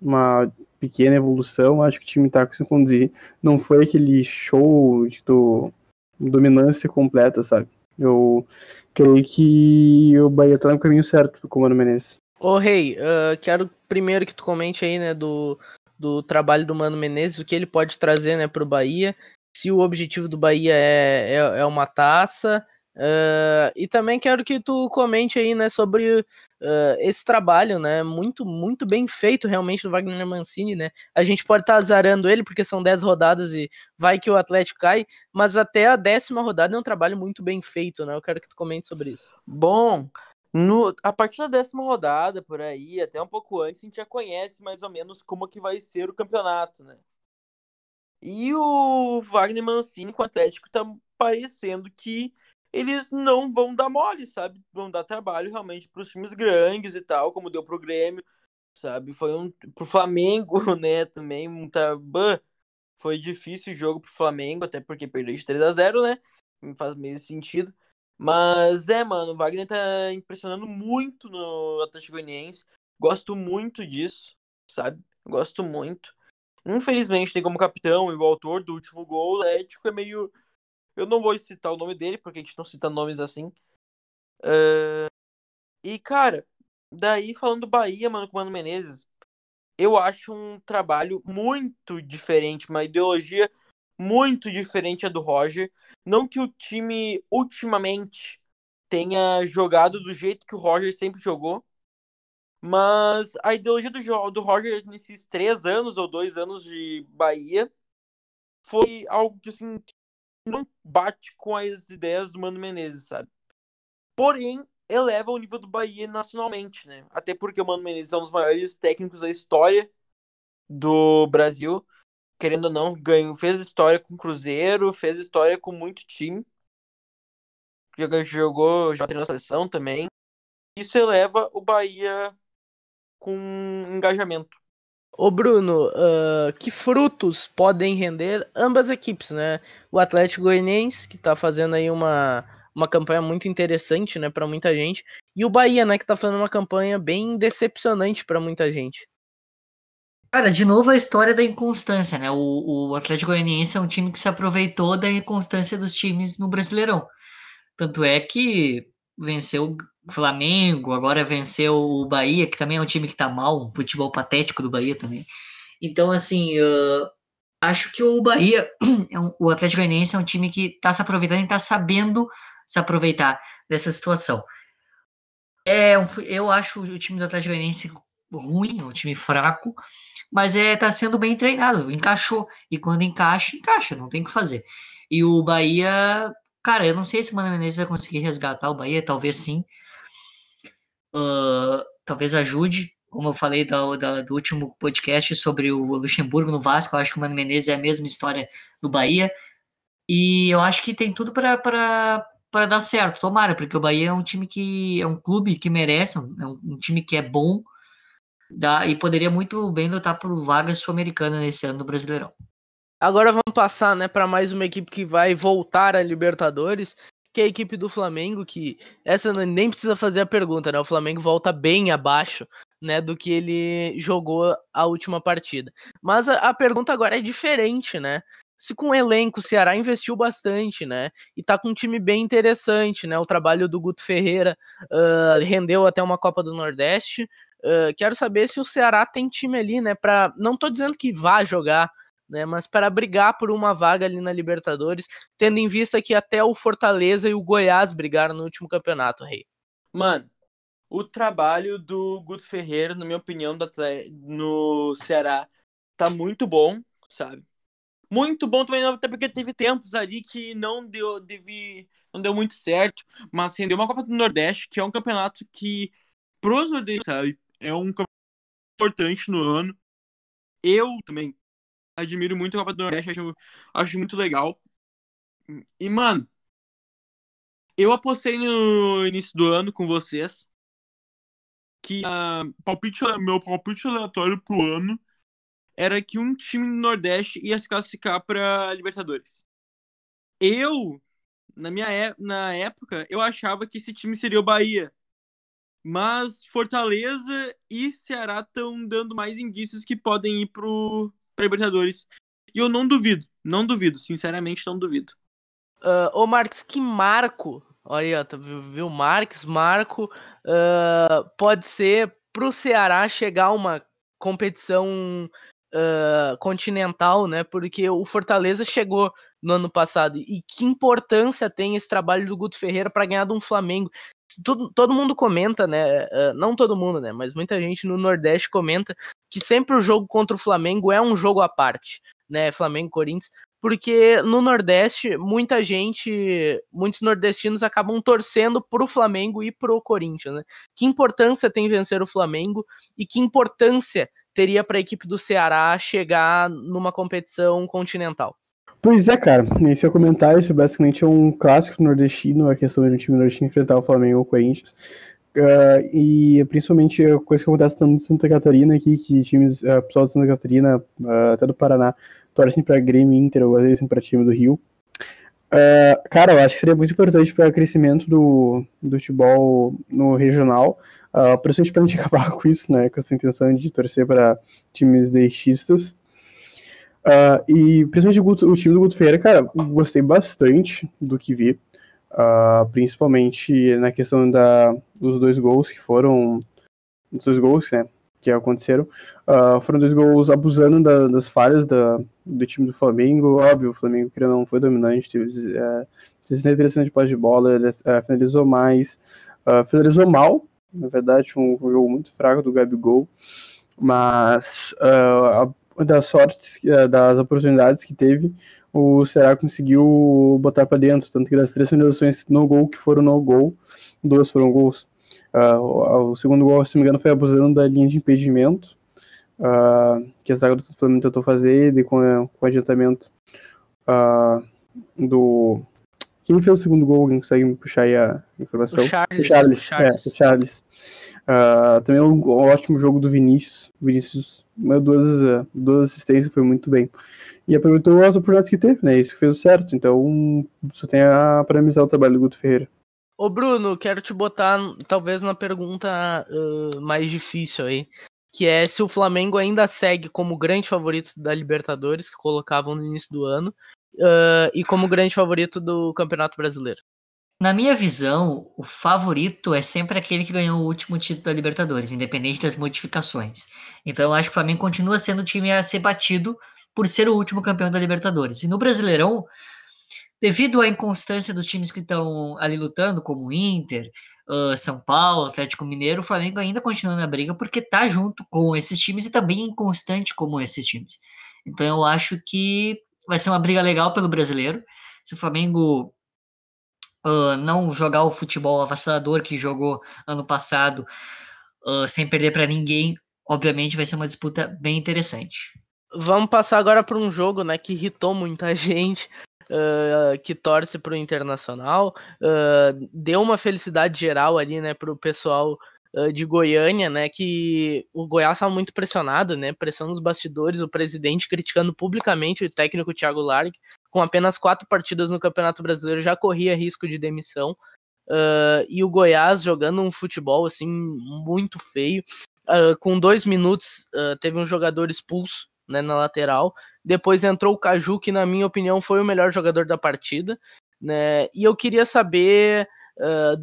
uma pequena evolução, acho que o time tá conseguindo conduzir. Não foi aquele show de do, dominância completa, sabe? Eu creio que o Bahia tá no caminho certo pro Comando Menezes. Ô Rei, hey, uh, quero primeiro que tu comente aí, né, do, do trabalho do Mano Menezes, o que ele pode trazer, né, pro Bahia, se o objetivo do Bahia é, é, é uma taça, Uh, e também quero que tu comente aí, né, sobre uh, esse trabalho, né, muito, muito bem feito realmente do Wagner Mancini, né, a gente pode estar tá azarando ele porque são 10 rodadas e vai que o Atlético cai, mas até a décima rodada é um trabalho muito bem feito, né, eu quero que tu comente sobre isso. Bom, no, a partir da décima rodada, por aí, até um pouco antes, a gente já conhece mais ou menos como que vai ser o campeonato, né, e o Wagner Mancini com o Atlético tá parecendo que eles não vão dar mole, sabe? Vão dar trabalho realmente para os times grandes e tal, como deu pro Grêmio, sabe? Foi um pro Flamengo, né, também um trabalho. Foi difícil o jogo pro Flamengo, até porque perdeu de 3 a 0, né? Não faz meio sentido. Mas é, mano, o Wagner tá impressionando muito no Atlético Goianiense. Gosto muito disso, sabe? Gosto muito. Infelizmente, tem como capitão e o autor do último gol, o Atlético é meio eu não vou citar o nome dele, porque a gente não cita nomes assim. Uh... E, cara, daí falando do Bahia, mano, com o Mano Menezes, eu acho um trabalho muito diferente, uma ideologia muito diferente a do Roger. Não que o time ultimamente tenha jogado do jeito que o Roger sempre jogou, mas a ideologia do, do Roger nesses três anos ou dois anos de Bahia foi algo que, assim, não bate com as ideias do Mano Menezes, sabe? Porém, eleva o nível do Bahia nacionalmente, né? Até porque o Mano Menezes é um dos maiores técnicos da história do Brasil. Querendo ou não, ganhou, fez história com o Cruzeiro, fez história com muito time. Jogou, jogou já treinou na seleção também. Isso eleva o Bahia com engajamento. Ô Bruno, uh, que frutos podem render ambas equipes, né? O Atlético Goianiense, que tá fazendo aí uma, uma campanha muito interessante, né, para muita gente, e o Bahia, né, que tá fazendo uma campanha bem decepcionante para muita gente. Cara, de novo a história da inconstância, né? O, o Atlético Goianiense é um time que se aproveitou da inconstância dos times no Brasileirão. Tanto é que venceu o Flamengo, agora venceu o Bahia, que também é um time que tá mal, um futebol patético do Bahia também. Então, assim, uh, acho que o Bahia, é um, o Atlético Goianiense é um time que tá se aproveitando e tá sabendo se aproveitar dessa situação. É, eu acho o time do Atlético Goianiense ruim, um time fraco, mas é tá sendo bem treinado, encaixou. E quando encaixa, encaixa, não tem o que fazer. E o Bahia Cara, eu não sei se o Mano Menezes vai conseguir resgatar o Bahia, talvez sim. Uh, talvez ajude. Como eu falei do, do, último podcast sobre o Luxemburgo no Vasco, eu acho que o Mano Menezes é a mesma história do Bahia. E eu acho que tem tudo para dar certo. Tomara, porque o Bahia é um time que. é um clube que merece, é um, um time que é bom. Dá, e poderia muito bem lutar por vaga sul-americana nesse ano do Brasileirão. Agora vamos passar, né, para mais uma equipe que vai voltar à Libertadores, que é a equipe do Flamengo, que essa nem precisa fazer a pergunta, né? O Flamengo volta bem abaixo, né, do que ele jogou a última partida. Mas a, a pergunta agora é diferente, né? Se com o elenco o Ceará investiu bastante, né? E tá com um time bem interessante, né? O trabalho do Guto Ferreira uh, rendeu até uma Copa do Nordeste. Uh, quero saber se o Ceará tem time ali, né? Pra... Não tô dizendo que vá jogar né? Mas para brigar por uma vaga ali na Libertadores, tendo em vista que até o Fortaleza e o Goiás brigaram no último campeonato, Rei. Mano, o trabalho do Guto Ferreira, na minha opinião, no Ceará, tá muito bom, sabe? Muito bom também, até porque teve tempos ali que não deu, deve, não deu muito certo, mas rendeu uma Copa do Nordeste, que é um campeonato que, pros nordestinos, sabe, é um campeonato importante no ano. Eu também admiro muito a Copa do Nordeste, acho, acho muito legal. E, mano, eu apostei no início do ano com vocês que uh, palpite, meu palpite aleatório pro ano era que um time do Nordeste ia se classificar para Libertadores. Eu, na minha é, na época, eu achava que esse time seria o Bahia. Mas Fortaleza e Ceará estão dando mais indícios que podem ir pro, para Libertadores. E eu não duvido, não duvido, sinceramente não duvido. Uh, ô Marques, que marco, olha, tá, viu, Marques, marco, uh, pode ser pro Ceará chegar uma competição uh, continental, né? Porque o Fortaleza chegou no ano passado. E que importância tem esse trabalho do Guto Ferreira para ganhar de um Flamengo? Todo, todo mundo comenta, né? Uh, não todo mundo, né? Mas muita gente no Nordeste comenta que sempre o jogo contra o Flamengo é um jogo à parte, né? Flamengo Corinthians, porque no Nordeste muita gente, muitos nordestinos acabam torcendo pro Flamengo e pro Corinthians, né? Que importância tem vencer o Flamengo e que importância teria para a equipe do Ceará chegar numa competição continental? Pois é, cara. Esse é o comentário. Isso basicamente é um clássico nordestino, a questão de um time nordestino enfrentar o Flamengo ou o Corinthians. Uh, e principalmente a coisa que acontece tanto em Santa Catarina aqui, que times, uh, pessoal de Santa Catarina, uh, até do Paraná, torcem para Grêmio Inter, ou às vezes para time do Rio. Uh, cara, eu acho que seria muito importante para o crescimento do, do futebol no regional, uh, principalmente para a gente acabar com isso, né, com essa intenção de torcer para times deixistas. Uh, e principalmente o, Guto, o, time do Guto Ferreira, cara, gostei bastante do que vi. Uh, principalmente na questão da, dos dois gols que foram. Dos dois gols né, que aconteceram. Uh, foram dois gols abusando da, das falhas da, do time do Flamengo. Óbvio, o Flamengo que não foi dominante, teve uh, 63% de posse de bola, ele, uh, finalizou mais, finalizou mal, na verdade, um, jogo muito fraco do Gabigol. Mas uh, das sortes, das oportunidades que teve, o Ceará conseguiu botar para dentro, tanto que das três finalizações no gol que foram no gol, duas foram gols. Uh, o segundo gol, se não me engano, foi abusando da linha de impedimento, uh, que a zaga do Flamengo tentou fazer, e com, com adiantamento uh, do... Quem fez o segundo gol? Alguém consegue me puxar aí a informação? O Charles. O Charles, o Charles. É, o Charles. também um, um, ótimo jogo do Vinícius. O Vinícius, duas, duas assistências, foi muito bem e aproveitou as oportunidades que teve, né? Isso fez certo. Então, só tem a parabenizar o trabalho do Guto Ferreira. Ô Bruno, quero te botar talvez uma pergunta uh, mais difícil aí, que é se o Flamengo ainda segue como grande favorito da Libertadores, que colocavam no início do ano, uh, e como grande favorito do Campeonato Brasileiro. Na minha visão, o favorito é sempre aquele que ganhou o último título da Libertadores, independente das modificações. Então eu acho que o Flamengo continua sendo o time a ser batido por ser o último campeão da Libertadores. E no Brasileirão, devido à inconstância dos times que estão ali lutando, como o Inter, uh, São Paulo, Atlético Mineiro, o Flamengo ainda continua na briga porque tá junto com esses times e também inconstante como esses times. Então eu acho que vai ser uma briga legal pelo brasileiro. Se o Flamengo uh, não jogar o futebol avassalador que jogou ano passado, uh, sem perder para ninguém, obviamente vai ser uma disputa bem interessante. Vamos passar agora para um jogo né, que irritou muita gente, uh, que torce para o Internacional. Deu uma felicidade geral ali né, para o pessoal de Goiânia, né, que o Goiás estava muito pressionado, né, pressão nos bastidores, o presidente criticando publicamente o técnico Thiago Largue, com apenas quatro partidas no Campeonato Brasileiro já corria risco de demissão. e o Goiás jogando um futebol assim muito feio. com dois minutos teve um jogador expulso né, na lateral. Depois entrou o Caju, que na minha opinião foi o melhor jogador da partida. Né? E eu queria saber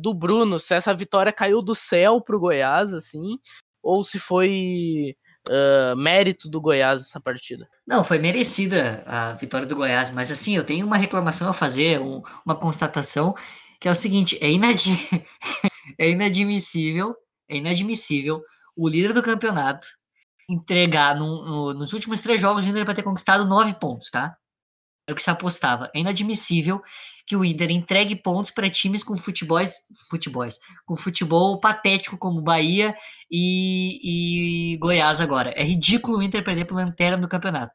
do Bruno se essa vitória caiu do céu pro Goiás, assim, ou se foi uh, mérito do Goiás essa partida. Não, foi merecida a vitória do Goiás, mas assim, eu tenho uma reclamação a fazer, um, uma constatação, que é o seguinte, é, inad... é inadmissível, é inadmissível o líder do campeonato entregar no, no, nos últimos três jogos o Inter para ter conquistado nove pontos, tá? É o que se apostava. É inadmissível que o Inter entregue pontos para times com futebols, futebols, com futebol patético como Bahia e, e Goiás agora. É ridículo o Inter perder pela lanterna do campeonato.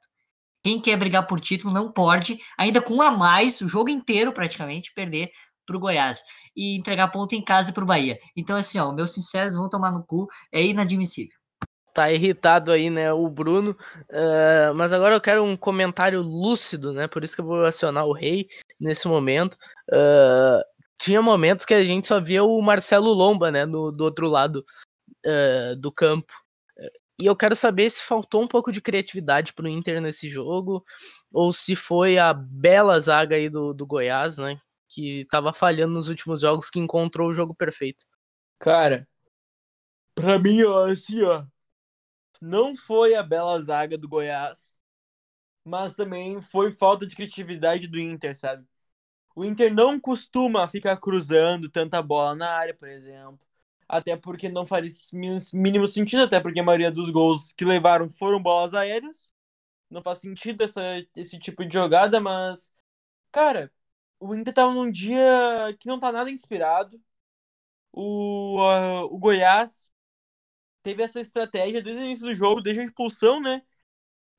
Quem quer brigar por título não pode, ainda com um a mais, o jogo inteiro praticamente, perder para o Goiás e entregar ponto em casa para o Bahia. Então, assim, ó, meus sinceros vão tomar no cu, é inadmissível tá irritado aí, né, o Bruno. Uh, mas agora eu quero um comentário lúcido, né? Por isso que eu vou acionar o rei nesse momento. Uh, tinha momentos que a gente só via o Marcelo Lomba, né, no, do outro lado uh, do campo. E eu quero saber se faltou um pouco de criatividade pro Inter nesse jogo, ou se foi a bela zaga aí do, do Goiás, né? Que tava falhando nos últimos jogos, que encontrou o jogo perfeito. Cara, pra mim, ó, assim, ó, não foi a bela zaga do Goiás, mas também foi falta de criatividade do Inter, sabe? O Inter não costuma ficar cruzando tanta bola na área, por exemplo. Até porque não faz mínimo sentido, até porque a maioria dos gols que levaram foram bolas aéreas. Não faz sentido essa, esse tipo de jogada, mas. Cara, o Inter tava num dia que não tá nada inspirado. O, uh, o Goiás teve essa estratégia desde o início do jogo, desde a expulsão, né?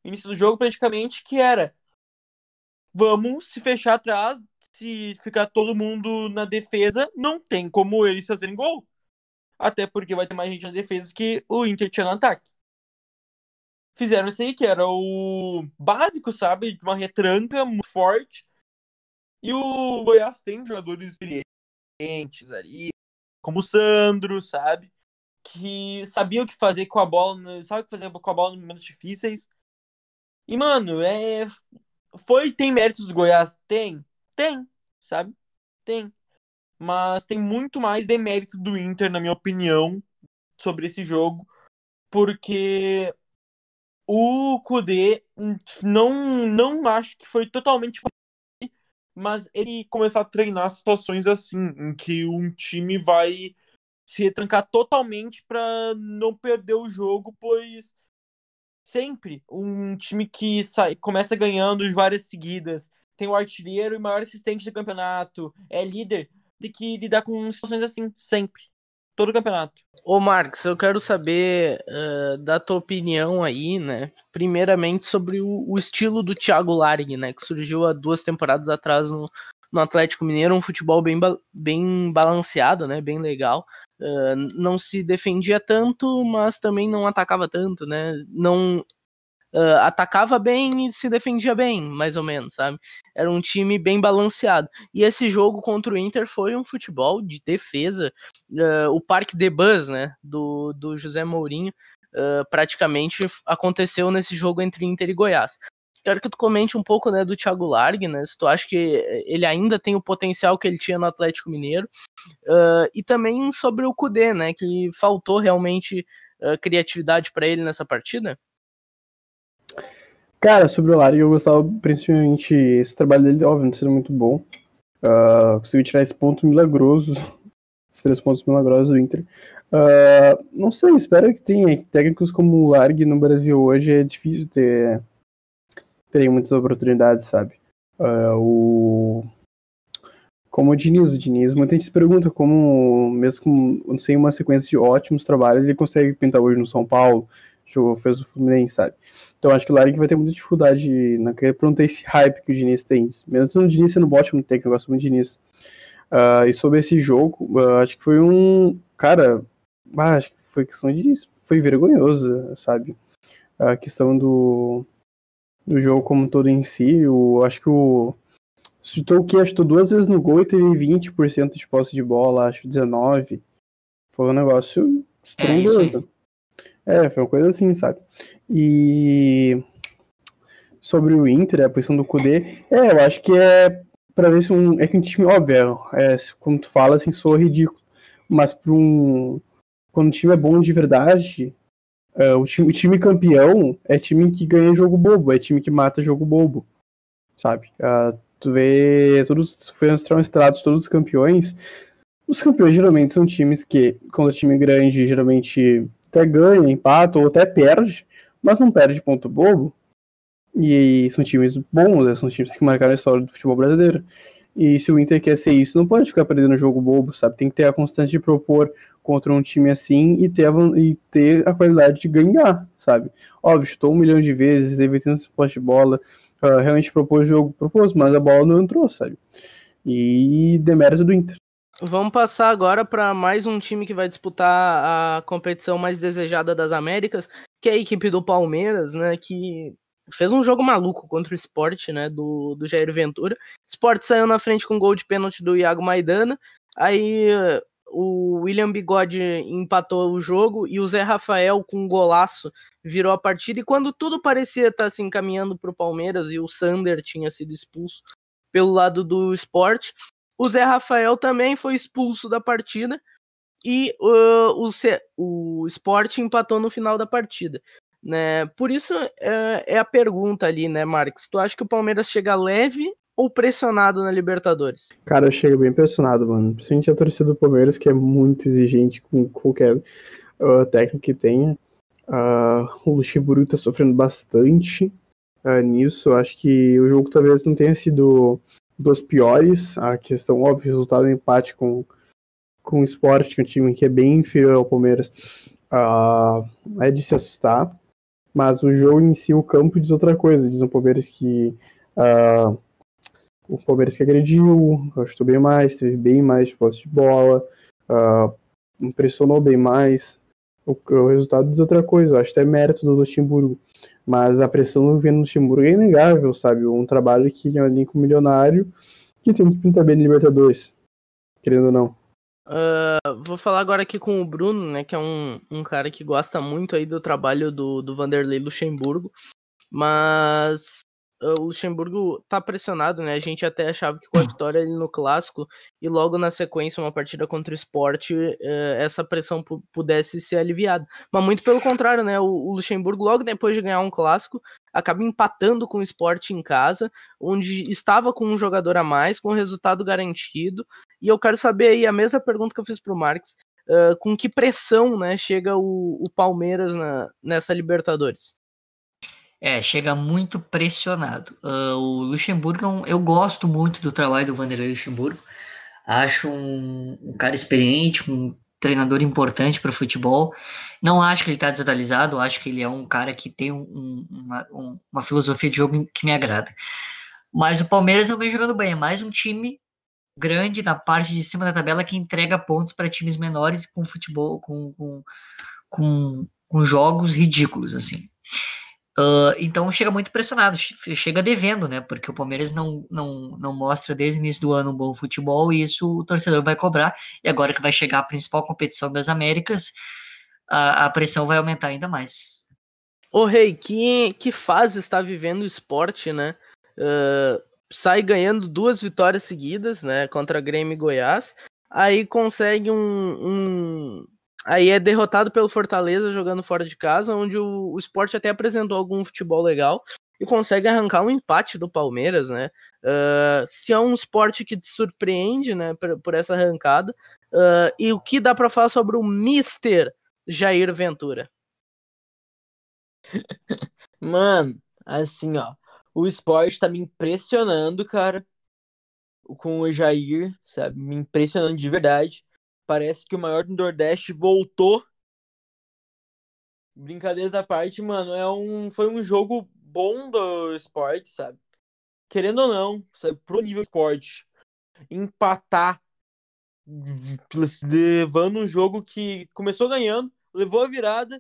Início do jogo, praticamente, que era vamos se fechar atrás, se ficar todo mundo na defesa, não tem como eles fazerem gol. Até porque vai ter mais gente na defesa que o Inter tinha no ataque. Fizeram isso aí, que era o básico, sabe? Uma retranca muito forte. E o Goiás tem jogadores experientes ali, como o Sandro, sabe? Que sabiam o que fazer com a bola, sabe o que fazer com a bola nos momentos difíceis. E, mano, é. Foi, tem méritos do Goiás? Tem. Tem, sabe? Tem. Mas tem muito mais demérito do Inter, na minha opinião, sobre esse jogo. Porque o Kudê não, não acho que foi totalmente. Mas ele começou a treinar situações assim, em que um time vai se retrancar totalmente para não perder o jogo, pois sempre um time que sai, começa ganhando várias seguidas, tem o artilheiro e maior assistente do campeonato, é líder, tem que lidar com situações assim, sempre. Todo campeonato. Ô Marcos, eu quero saber uh, da tua opinião aí, né? Primeiramente sobre o, o, estilo do Thiago Largue, né? Que surgiu há duas temporadas atrás no, no Atlético Mineiro, um futebol bem, bem balanceado, né? Bem legal. Uh, não se defendia tanto, mas também não atacava tanto, né? Não uh, atacava bem e se defendia bem, mais ou menos, sabe? Era um time bem balanceado. E esse jogo contra o Inter foi um futebol de defesa. Uh, o Parque de Buzz, né? Do, do José Mourinho. praticamente aconteceu nesse jogo entre Inter e Goiás quero que tu comente um pouco né, do Thiago Largue, né? Se tu acha que ele ainda tem o potencial que ele tinha no Atlético Mineiro. Uh, e também sobre o Kudê, né? Que faltou realmente uh, criatividade para ele nessa partida. Cara, sobre o Largue, eu gostava principalmente. Esse trabalho dele, óbvio, não seria muito bom. Uh, conseguiu tirar esse ponto milagroso. Esses três pontos milagrosos do Inter. Uh, não sei, espero que tenha. Técnicos como o Largue no Brasil hoje é difícil ter terem muitas oportunidades, sabe? Uh, o... Como o Diniz, o Diniz, muita gente se pergunta como, mesmo com, sem uma sequência de ótimos trabalhos, ele consegue pintar hoje no São Paulo, jogou, fez o Fluminense, sabe? Então acho que o Larry vai ter muita dificuldade não ter esse hype que o Diniz tem. Mesmo o Diniz sendo ótimo técnico, eu gosto muito do Diniz. Uh, e sobre esse jogo, uh, acho que foi um. Cara, ah, acho que foi questão de. Foi vergonhoso, sabe? A questão do do jogo como todo em si. Eu acho que o. Chutou o que? Chutou duas vezes no gol e teve 20% de posse de bola, acho 19%. Foi um negócio estrondoso. É, é, foi uma coisa assim, sabe? E sobre o Inter, a posição do Kudê, é, eu acho que é para ver se um. É que um time, óbvio, é, como tu fala, assim, soa ridículo. Mas para um. Quando o time é bom de verdade, Uh, o, time, o, time, campeão é time que ganha jogo bobo, é time que mata jogo bobo, sabe? Uh, tu vê todos, foi mostrados todos os campeões. Os campeões geralmente são times que, quando o time é grande, geralmente até ganha, empata ou até perde, mas não perde ponto bobo. E são times bons, né? são times que marcaram a história do futebol brasileiro. E se o Inter quer ser isso, não pode ficar perdendo jogo bobo, sabe? Tem que ter a constância de propor contra um time assim e ter a, e ter a qualidade de ganhar, sabe? Óbvio, estou um milhão de vezes, teve tanto poste de bola, uh, realmente propôs jogo, propôs, mas a bola não entrou, sabe? E demérito do Inter. Vamos passar agora para mais um time que vai disputar a competição mais desejada das Américas, que é a equipe do Palmeiras, né? Que fez um jogo maluco contra o Sport, né, do, do Jair Ventura. Sport saiu na frente com gol de pênalti do Iago Maidana. Aí o William Bigode empatou o jogo e o Zé Rafael com um golaço virou a partida. E ququando tudo parecia estar se encaminhando para o Palmeiras e o Sander tinha sido expulso pelo lado do Sport, o Zé Rafael também foi expulso da partida e uh, o, C o Sport empatou no final da partida. Né? Por isso é, é a pergunta ali, né, Marcos? Tu acha que o Palmeiras chega leve ou pressionado na Libertadores? Cara, eu chego bem pressionado, mano. Principalmente a torcida do Palmeiras, que é muito exigente com qualquer uh, técnico que tenha. Uh, o Luxemburgo tá sofrendo bastante uh, nisso. Acho que o jogo talvez não tenha sido dos piores. A questão, óbvio, resultado é empate com, com o Sport, que é um time que é bem inferior ao Palmeiras. Uh, é de se assustar. Mas o jogo em si, o campo diz outra coisa. Diz o Palmeiras que uh, o Palmeiras que agrediu, ajustou bem mais, teve bem mais posse de bola, uh, impressionou bem mais. O, o, resultado diz outra coisa, acho que é mérito do Luxemburgo. Mas a pressão vendo no Luxemburgo é inegável, sabe? Um trabalho que é um elenco milionário que tem que pintar bem no Libertadores, querendo ou não. Uh, vou falar agora aqui com o Bruno, né, que é um, um cara que gosta muito aí do trabalho do, do Vanderlei Luxemburgo, mas o Luxemburgo tá pressionado, né? A gente até achava que com a vitória ali no clássico e logo na sequência uma partida contra o esporte, eh, essa pressão pudesse ser aliviada. Mas muito pelo contrário, né? O Luxemburgo, logo depois de ganhar um clássico, acaba empatando com o esporte em casa, onde estava com um jogador a mais, com o resultado garantido. E eu quero saber aí a mesma pergunta que eu fiz pro Marques. Uh, com que pressão né, chega o, o Palmeiras na, nessa Libertadores? É, chega muito pressionado. Uh, o Luxemburgo, é eu gosto muito do trabalho do Vanderlei Luxemburgo. Acho um, um cara experiente, um treinador importante para o futebol. Não acho que ele está desatualizado, acho que ele é um cara que tem um, uma, um, uma filosofia de jogo que me agrada. Mas o Palmeiras não vem jogando bem, é mais um time grande na parte de cima da tabela que entrega pontos para times menores com futebol, com, com, com, com jogos ridículos, assim. Uh, então chega muito pressionado, chega devendo, né? Porque o Palmeiras não, não, não mostra desde o início do ano um bom futebol e isso o torcedor vai cobrar. E agora que vai chegar a principal competição das Américas, a, a pressão vai aumentar ainda mais. Ô Rei, que, que fase está vivendo o esporte, né? Uh, sai ganhando duas vitórias seguidas, né? Contra Grêmio e Goiás. Aí consegue um, um Aí é derrotado pelo Fortaleza jogando fora de casa, onde o, o esporte até apresentou algum futebol legal e consegue arrancar um empate do Palmeiras, né? Uh, se é um esporte que te surpreende, né, por, por essa arrancada. Uh, e o que dá para falar sobre o Mister Jair Ventura? Mano, assim, ó, o esporte tá me impressionando, cara, com o Jair, sabe? Me impressionando de verdade. Parece que o maior do Nordeste voltou. Brincadeiras à parte, mano, é um, foi um jogo bom do esporte, sabe? Querendo ou não, sabe, pro nível esporte, empatar, levando um jogo que começou ganhando, levou a virada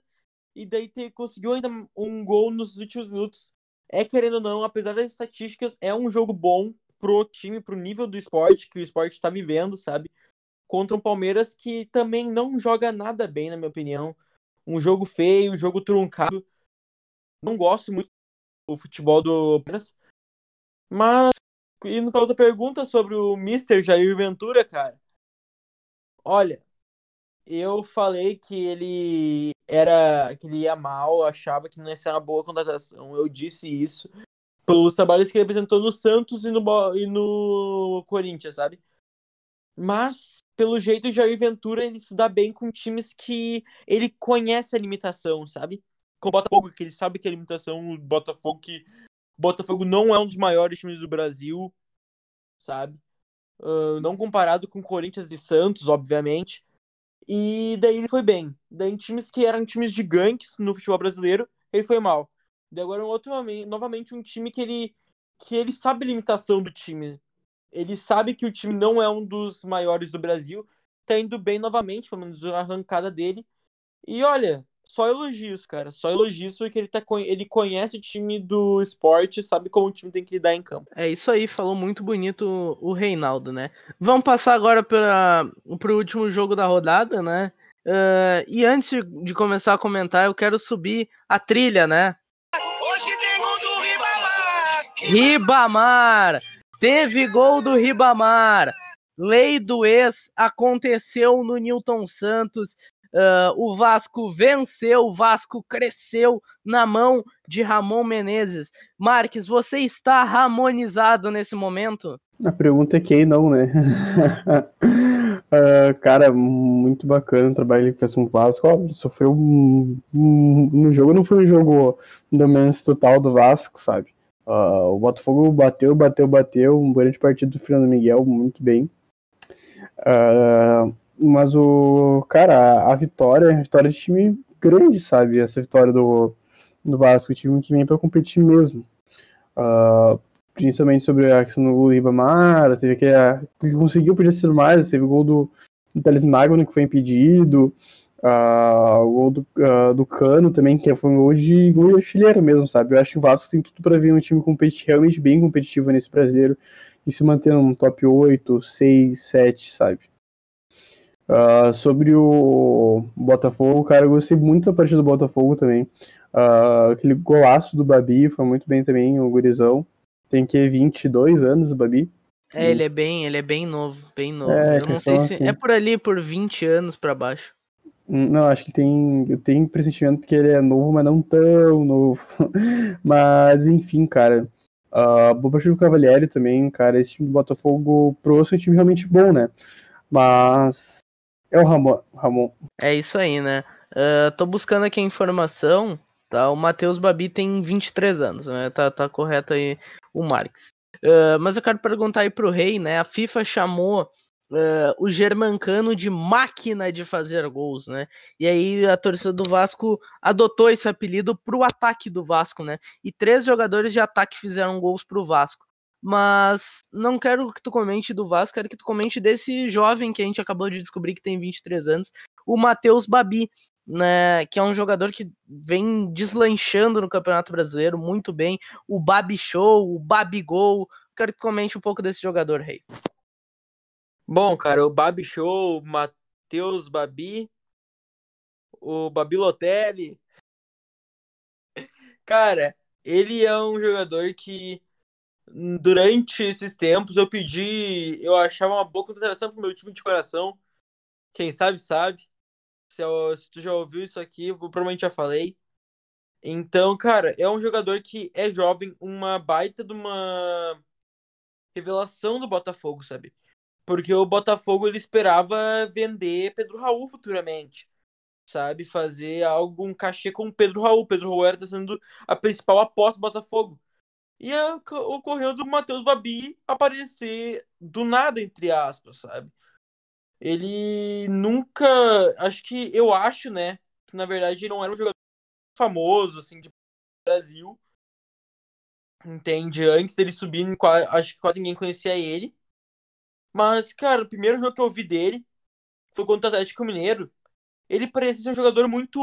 e daí ter, conseguiu ainda um gol nos últimos minutos. É querendo ou não, apesar das estatísticas, é um jogo bom pro time, pro nível do esporte que o esporte tá vivendo, sabe? Contra um Palmeiras que também não joga nada bem, na minha opinião. Um jogo feio, um jogo truncado. Não gosto muito do futebol do Palmeiras. Mas, indo para outra pergunta sobre o Mr. Jair Ventura, cara. Olha, eu falei que ele era que ele ia mal, achava que não ia ser uma boa contratação. Eu disse isso pelos trabalhos que ele apresentou no Santos e no, e no Corinthians, sabe? Mas, pelo jeito, o Jair Ventura ele se dá bem com times que ele conhece a limitação, sabe? Com o Botafogo, que ele sabe que a limitação do Botafogo, que Botafogo não é um dos maiores times do Brasil, sabe? Uh, não comparado com Corinthians e Santos, obviamente. E daí ele foi bem. Daí em times que eram times gigantes no futebol brasileiro, ele foi mal. Daí agora um outro, novamente um time que ele que ele sabe a limitação do time, ele sabe que o time não é um dos maiores do Brasil, tá indo bem novamente, pelo menos a arrancada dele. E olha, só elogios, cara, só elogios porque ele, tá, ele conhece o time do esporte, sabe como o time tem que lidar em campo. É isso aí, falou muito bonito o Reinaldo, né? Vamos passar agora para o último jogo da rodada, né? Uh, e antes de começar a comentar, eu quero subir a trilha, né? Hoje tem gol do Ribamar! Ribamar! Teve gol do Ribamar. Lei do ex aconteceu no Newton Santos. Uh, o Vasco venceu, o Vasco cresceu na mão de Ramon Menezes. Marques, você está harmonizado nesse momento? A pergunta é quem não, né? uh, cara, muito bacana o trabalho que fez com o Vasco. Sofreu um, um, no jogo, não foi um jogo dominância total do Vasco, sabe? Uh, o Botafogo bateu, bateu, bateu. Um grande partido do Fernando Miguel, muito bem. Uh, mas o. Cara, a, vitória, a vitória de time grande, sabe? Essa vitória do, do Vasco, time que vem para competir mesmo. Uh, principalmente sobre a questão do Ribamar, teve que, a, que conseguiu podia ser mais, teve o gol do, do Thales Magno que foi impedido, uh, o gol do, uh, do Cano também, que foi um gol de, gol de artilheiro mesmo, sabe? Eu acho que o Vasco tem tudo para ver um time competitivo, realmente bem competitivo nesse brasileiro e se manter no top 8, 6, 7, sabe? Uh, sobre o Botafogo, cara, eu gostei muito da partida do Botafogo também. Aquele golaço do Babi foi muito bem também, o gurizão. Tem que 22 anos o Babi. É, ele é bem, ele é bem novo, bem novo. É, eu não sei se assim. é por ali por 20 anos para baixo. Não, acho que tem, eu tenho pressentimento que ele é novo, mas não tão novo. mas enfim, cara. Uh, boa partida do Cavalieri também, cara. Esse time do Botafogo pro é um time realmente bom, né? Mas é o Ramon. Ramon. É isso aí, né? Uh, tô buscando aqui a informação. Tá? O Matheus Babi tem 23 anos, né? Tá, tá correto aí o Marques. Uh, mas eu quero perguntar aí pro Rei, né? A FIFA chamou uh, o Germancano de máquina de fazer gols, né? E aí a torcida do Vasco adotou esse apelido pro ataque do Vasco, né? E três jogadores de ataque fizeram gols pro Vasco. Mas não quero que tu comente do Vasco, quero que tu comente desse jovem que a gente acabou de descobrir que tem 23 anos, o Matheus Babi, né, que é um jogador que vem deslanchando no Campeonato Brasileiro muito bem, o Babi Show, o Babi Gol. Quero que tu comente um pouco desse jogador, Rei. Bom, cara, o Babi Show, Matheus Babi, o Babilotelli. Cara, ele é um jogador que durante esses tempos eu pedi, eu achava uma boa contratação pro meu time de coração. Quem sabe, sabe. Se, eu, se tu já ouviu isso aqui, eu provavelmente já falei. Então, cara, é um jogador que é jovem, uma baita de uma revelação do Botafogo, sabe? Porque o Botafogo ele esperava vender Pedro Raul futuramente, sabe? Fazer algum cachê com Pedro Raul. Pedro Raul era sendo a principal aposta do Botafogo. E ocorreu do Matheus Babi aparecer do nada, entre aspas, sabe? Ele nunca. Acho que. Eu acho, né? Que na verdade ele não era um jogador famoso, assim, de Brasil. Entende? Antes dele subir, acho que quase ninguém conhecia ele. Mas, cara, o primeiro jogo que eu vi dele foi contra o Atlético Mineiro. Ele parecia ser um jogador muito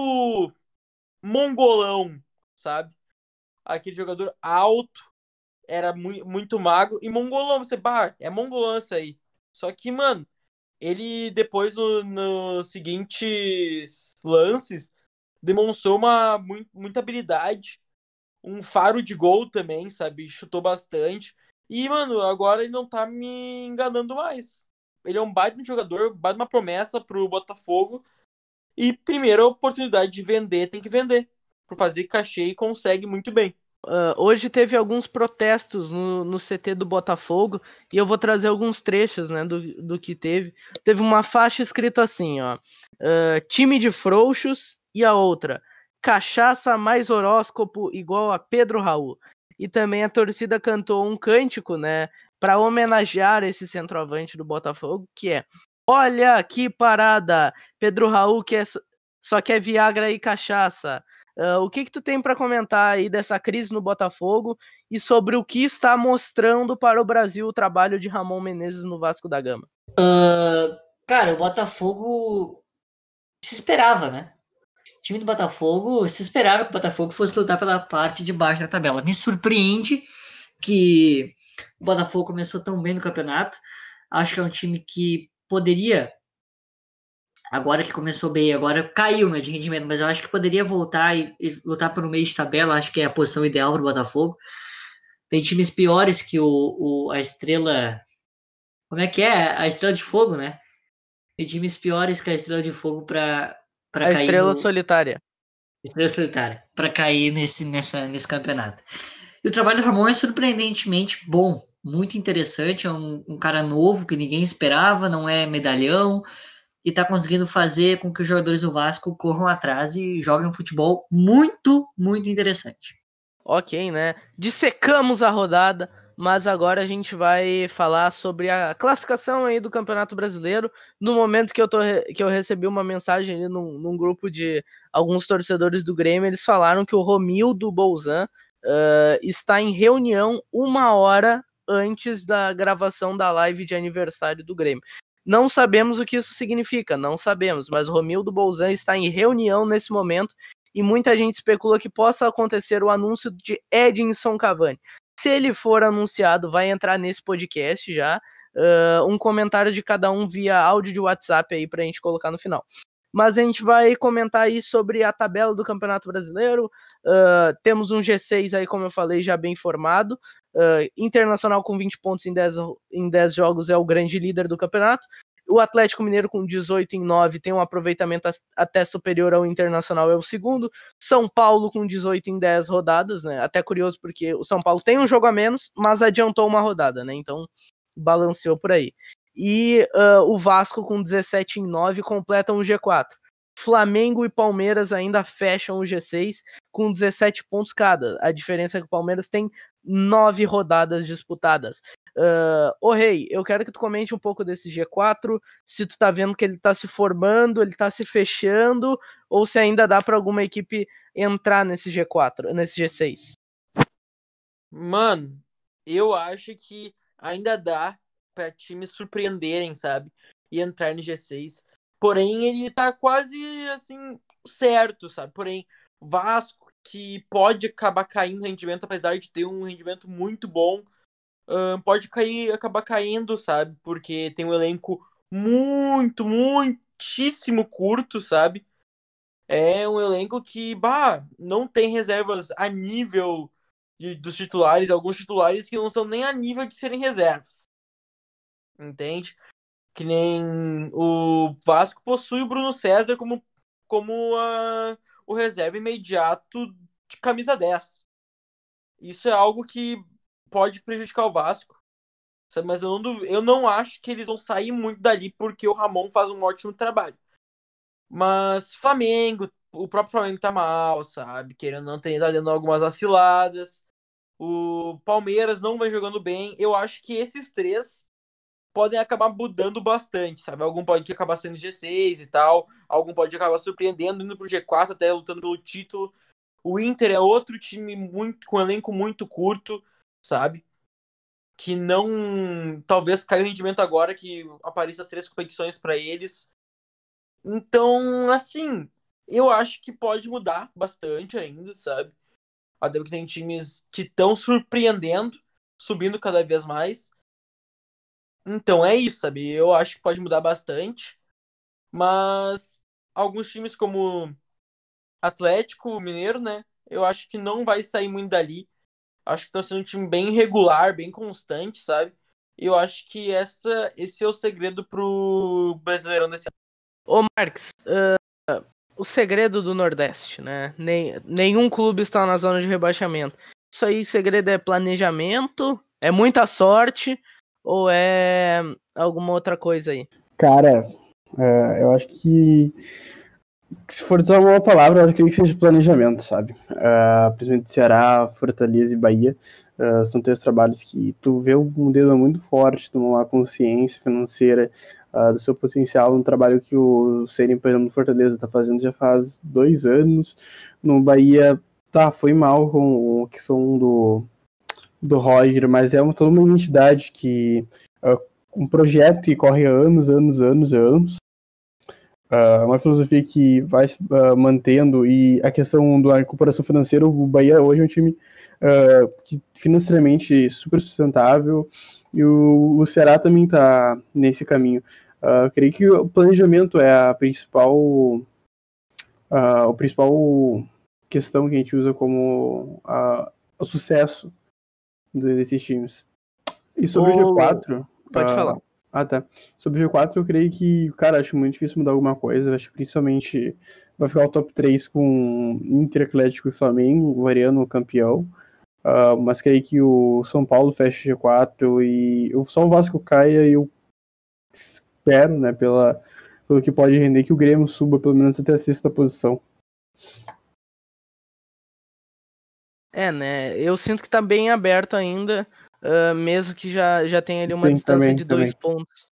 mongolão, sabe? aquele jogador alto, era muito, magro, e mongolão, você, bah, é mongolão isso aí. Só que, mano, ele depois, nos no seguintes lances, demonstrou uma muita habilidade, um faro de gol também, sabe? Chutou bastante. E, mano, agora ele não tá me enganando mais. Ele é um baita jogador, baita uma promessa pro Botafogo. E primeira oportunidade de vender, tem que vender por fazer cachê e consegue muito bem. Uh, hoje teve alguns protestos no, no, CT do Botafogo e eu vou trazer alguns trechos né, do, do que teve. Teve uma faixa escrito assim: ó, uh, time de frouxos e a outra, cachaça mais horóscopo igual a Pedro Raul. E também a torcida cantou um cântico né, para homenagear esse centroavante do Botafogo, que é Olha que parada! Pedro Raul que só quer Viagra e cachaça. Uh, o que que tu tem para comentar aí dessa crise no Botafogo e sobre o que está mostrando para o Brasil o trabalho de Ramon Menezes no Vasco da Gama? Uh, cara, o Botafogo se esperava, né? Time do Botafogo se esperava que o Botafogo fosse lutar pela parte de baixo da tabela. Me surpreende que o Botafogo começou tão bem no campeonato. Acho que é um time que poderia agora que começou bem, agora caiu né, de rendimento, mas eu acho que poderia voltar e, e lutar para o meio de tabela, acho que é a posição ideal para o Botafogo. Tem times piores que o, o, a Estrela. Como é que é? A Estrela de Fogo, né? Tem times piores que a Estrela de Fogo para cair. A Estrela no... Solitária. Estrela Solitária, para cair nesse, nessa, nesse campeonato. E o trabalho do Ramon é surpreendentemente bom, muito interessante. É um, um cara novo que ninguém esperava, não é medalhão, e está conseguindo fazer com que os jogadores do Vasco corram atrás e joguem um futebol muito, muito interessante. Ok, né? Dissecamos a rodada, mas agora a gente vai falar sobre a classificação aí do Campeonato Brasileiro. No momento que eu, tô, que eu recebi uma mensagem ali num, num grupo de alguns torcedores do Grêmio, eles falaram que o Romildo Bolzan uh, está em reunião uma hora antes da gravação da live de aniversário do Grêmio. Não sabemos o que isso significa, não sabemos, mas Romildo Bolzan está em reunião nesse momento e muita gente especula que possa acontecer o anúncio de Edinson Cavani. Se ele for anunciado, vai entrar nesse podcast já. Uh, um comentário de cada um via áudio de WhatsApp aí para a gente colocar no final mas a gente vai comentar aí sobre a tabela do Campeonato Brasileiro. Uh, temos um G6 aí, como eu falei, já bem formado. Uh, Internacional com 20 pontos em 10, em 10 jogos é o grande líder do campeonato. O Atlético Mineiro com 18 em 9 tem um aproveitamento até superior ao Internacional, é o segundo. São Paulo com 18 em 10 rodadas, né? Até curioso porque o São Paulo tem um jogo a menos, mas adiantou uma rodada, né? Então balanceou por aí e uh, o Vasco com 17 em 9 completam o G4. Flamengo e Palmeiras ainda fecham o G6 com 17 pontos cada. A diferença é que o Palmeiras tem nove rodadas disputadas. Uh, Rei, eu quero que tu comente um pouco desse G4, se tu tá vendo que ele tá se formando, ele tá se fechando, ou se ainda dá para alguma equipe entrar nesse G4, nesse G6. Mano, eu acho que ainda dá para times surpreenderem, sabe? E entrar no G6. Porém, ele tá quase assim certo, sabe? Porém, Vasco, que pode acabar caindo rendimento, apesar de ter um rendimento muito bom, pode cair, acabar caindo, sabe? Porque tem um elenco muito, muitíssimo curto, sabe? É um elenco que, bah, não tem reservas a nível de, dos titulares, alguns titulares que não são nem a nível de serem reservas entende? Que nem o Vasco possui o Bruno César como, como a, o reserva imediato de camisa 10. Isso é algo que pode prejudicar o Vasco. Sabe? Mas eu não, eu não acho que eles vão sair muito dali porque o Ramon faz um ótimo trabalho. Mas Flamengo, o próprio Flamengo tá mal, sabe? Querendo não ter tá dando algumas vaciladas. O Palmeiras não vai jogando bem. Eu acho que esses três podem acabar mudando bastante, sabe? Algum pode acabar sendo G6 e tal, algum pode acabar surpreendendo, indo pro G4 até lutando pelo título. O Inter é outro time muito com um elenco muito curto, sabe? Que não. Talvez caia o rendimento agora que apareça as três competições para eles. Então, assim, eu acho que pode mudar bastante ainda, sabe? Até porque tem times que estão surpreendendo, subindo cada vez mais. Então é isso, sabe? Eu acho que pode mudar bastante. Mas alguns times como Atlético, Mineiro, né? Eu acho que não vai sair muito dali. Acho que estão sendo um time bem regular, bem constante, sabe? E eu acho que essa, esse é o segredo pro Brasileirão desse ano. Ô, Marques, uh, o segredo do Nordeste, né? Nem, nenhum clube está na zona de rebaixamento. Isso aí, segredo é planejamento, é muita sorte ou é alguma outra coisa aí? Cara, é, eu acho que se for usar uma palavra, eu acredito que seja planejamento, sabe? Uh, principalmente Ceará, Fortaleza e Bahia. Uh, são três trabalhos que tu vê um dedo muito forte, de uma consciência financeira uh, do seu potencial, um trabalho que o Serem, por exemplo, Fortaleza está fazendo já faz dois anos. No Bahia, tá, foi mal com a questão do, do Roger, mas é uma, toda uma entidade que. Uh, um projeto que corre anos, anos, anos, anos. Uh, uma filosofia que vai uh, mantendo e a questão da recuperação financeira, o Bahia hoje é um time uh, que financeiramente super sustentável e o, o Ceará também está nesse caminho. Uh, creio que o planejamento é a principal uh, o principal questão que a gente usa como o sucesso desses times. E sobre o, o G4. Pode falar. Ah, tá. Sobre o G4, eu creio que, cara, acho muito difícil mudar alguma coisa. Acho que principalmente vai ficar o top 3 com Inter, Atlético e Flamengo, variando o campeão. Uh, mas creio que o São Paulo feche G4 e só o Vasco caia e eu espero, né, pela, pelo que pode render, que o Grêmio suba pelo menos até a sexta posição. É, né? Eu sinto que tá bem aberto ainda, uh, mesmo que já, já tenha ali uma Sim, distância também, de dois também. pontos.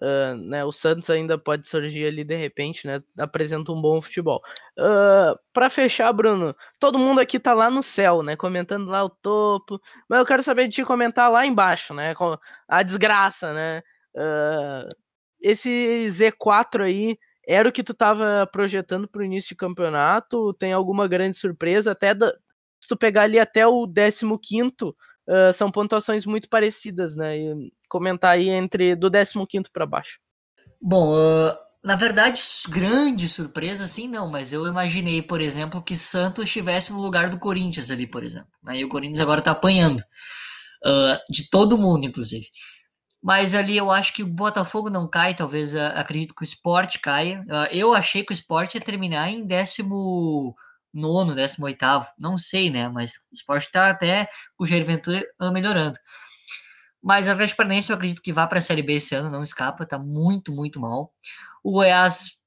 Uh, né, o Santos ainda pode surgir ali de repente, né? Apresenta um bom futebol. Uh, para fechar, Bruno, todo mundo aqui tá lá no céu, né? Comentando lá o topo. Mas eu quero saber de te comentar lá embaixo, né? A desgraça, né? Uh, esse Z4 aí era o que tu tava projetando pro início de campeonato? Tem alguma grande surpresa? Até do, se tu pegar ali até o 15 uh, são pontuações muito parecidas, né? E comentar aí entre do 15 para baixo. Bom, uh, na verdade, grande surpresa, assim, não, mas eu imaginei, por exemplo, que Santos estivesse no lugar do Corinthians ali, por exemplo. Aí o Corinthians agora tá apanhando. Uh, de todo mundo, inclusive. Mas ali eu acho que o Botafogo não cai, talvez acredito que o esporte caia. eu achei que o esporte ia terminar em décimo nono, décimo oitavo, não sei, né? Mas o esporte está até o Jair Ventura melhorando. Mas a Atlético Paranaense eu acredito que vá para a Série B esse ano, não escapa, tá muito, muito mal. O Goiás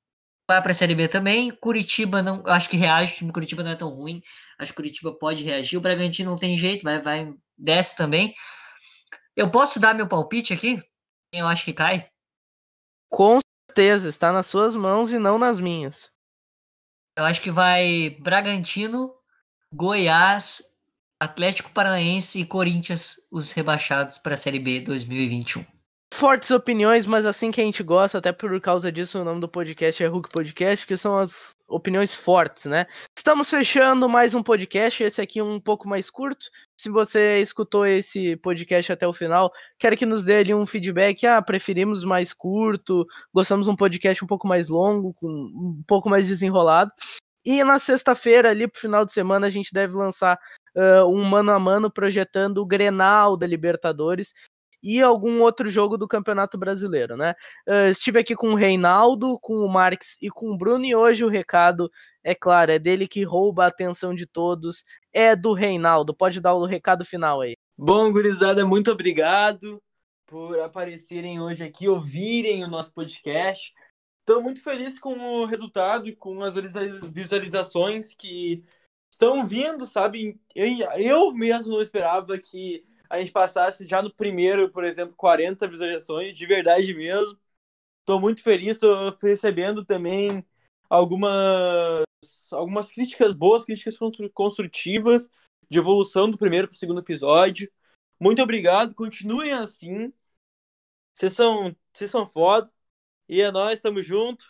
vai para a Série B também. Curitiba não, acho que reage, o time Curitiba não é tão ruim. Acho que Curitiba pode reagir. O Bragantino não tem jeito, vai, vai, desce também. Eu posso dar meu palpite aqui? Eu acho que cai? Com certeza, está nas suas mãos e não nas minhas. Eu acho que vai Bragantino, Goiás, Atlético Paranaense e Corinthians, os rebaixados para a Série B 2021. Fortes opiniões, mas assim que a gente gosta, até por causa disso o nome do podcast é Hulk Podcast, que são as opiniões fortes, né? Estamos fechando mais um podcast, esse aqui um pouco mais curto. Se você escutou esse podcast até o final, quero que nos dê ali um feedback. Ah, preferimos mais curto, gostamos de um podcast um pouco mais longo, com um pouco mais desenrolado. E na sexta-feira, ali pro final de semana, a gente deve lançar uh, um mano a mano projetando o Grenal da Libertadores e algum outro jogo do Campeonato Brasileiro, né? Uh, estive aqui com o Reinaldo, com o Marx e com o Bruno, e hoje o recado, é claro, é dele que rouba a atenção de todos, é do Reinaldo. Pode dar o recado final aí. Bom, gurizada, muito obrigado por aparecerem hoje aqui, ouvirem o nosso podcast. Estou muito feliz com o resultado e com as visualizações que estão vindo, sabe? Eu, mesmo não esperava que a gente passasse já no primeiro, por exemplo, 40 visualizações, de verdade mesmo. Estou muito feliz, estou recebendo também algumas, algumas críticas boas, críticas construtivas de evolução do primeiro para o segundo episódio. Muito obrigado, continuem assim. Vocês são, vocês são foda. E é nóis, tamo junto.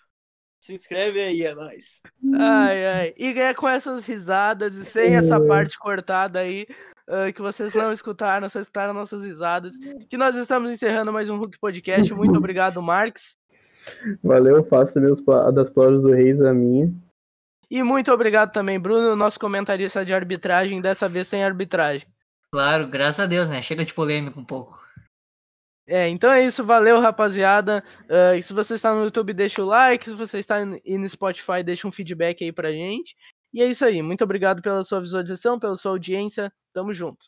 Se inscreve aí, é nóis. Ai, ai. E é com essas risadas e sem essa é. parte cortada aí, uh, que vocês não escutaram, só escutaram nossas risadas, que nós estamos encerrando mais um Hulk Podcast. Muito obrigado, Marx. Valeu, faço meus, das palavras do Reis a minha. E muito obrigado também, Bruno, nosso comentarista de arbitragem, dessa vez sem arbitragem. Claro, graças a Deus, né? Chega de polêmica um pouco. É, então é isso, valeu rapaziada. Uh, se você está no YouTube, deixa o like. Se você está no Spotify, deixa um feedback aí pra gente. E é isso aí, muito obrigado pela sua visualização, pela sua audiência. Tamo junto.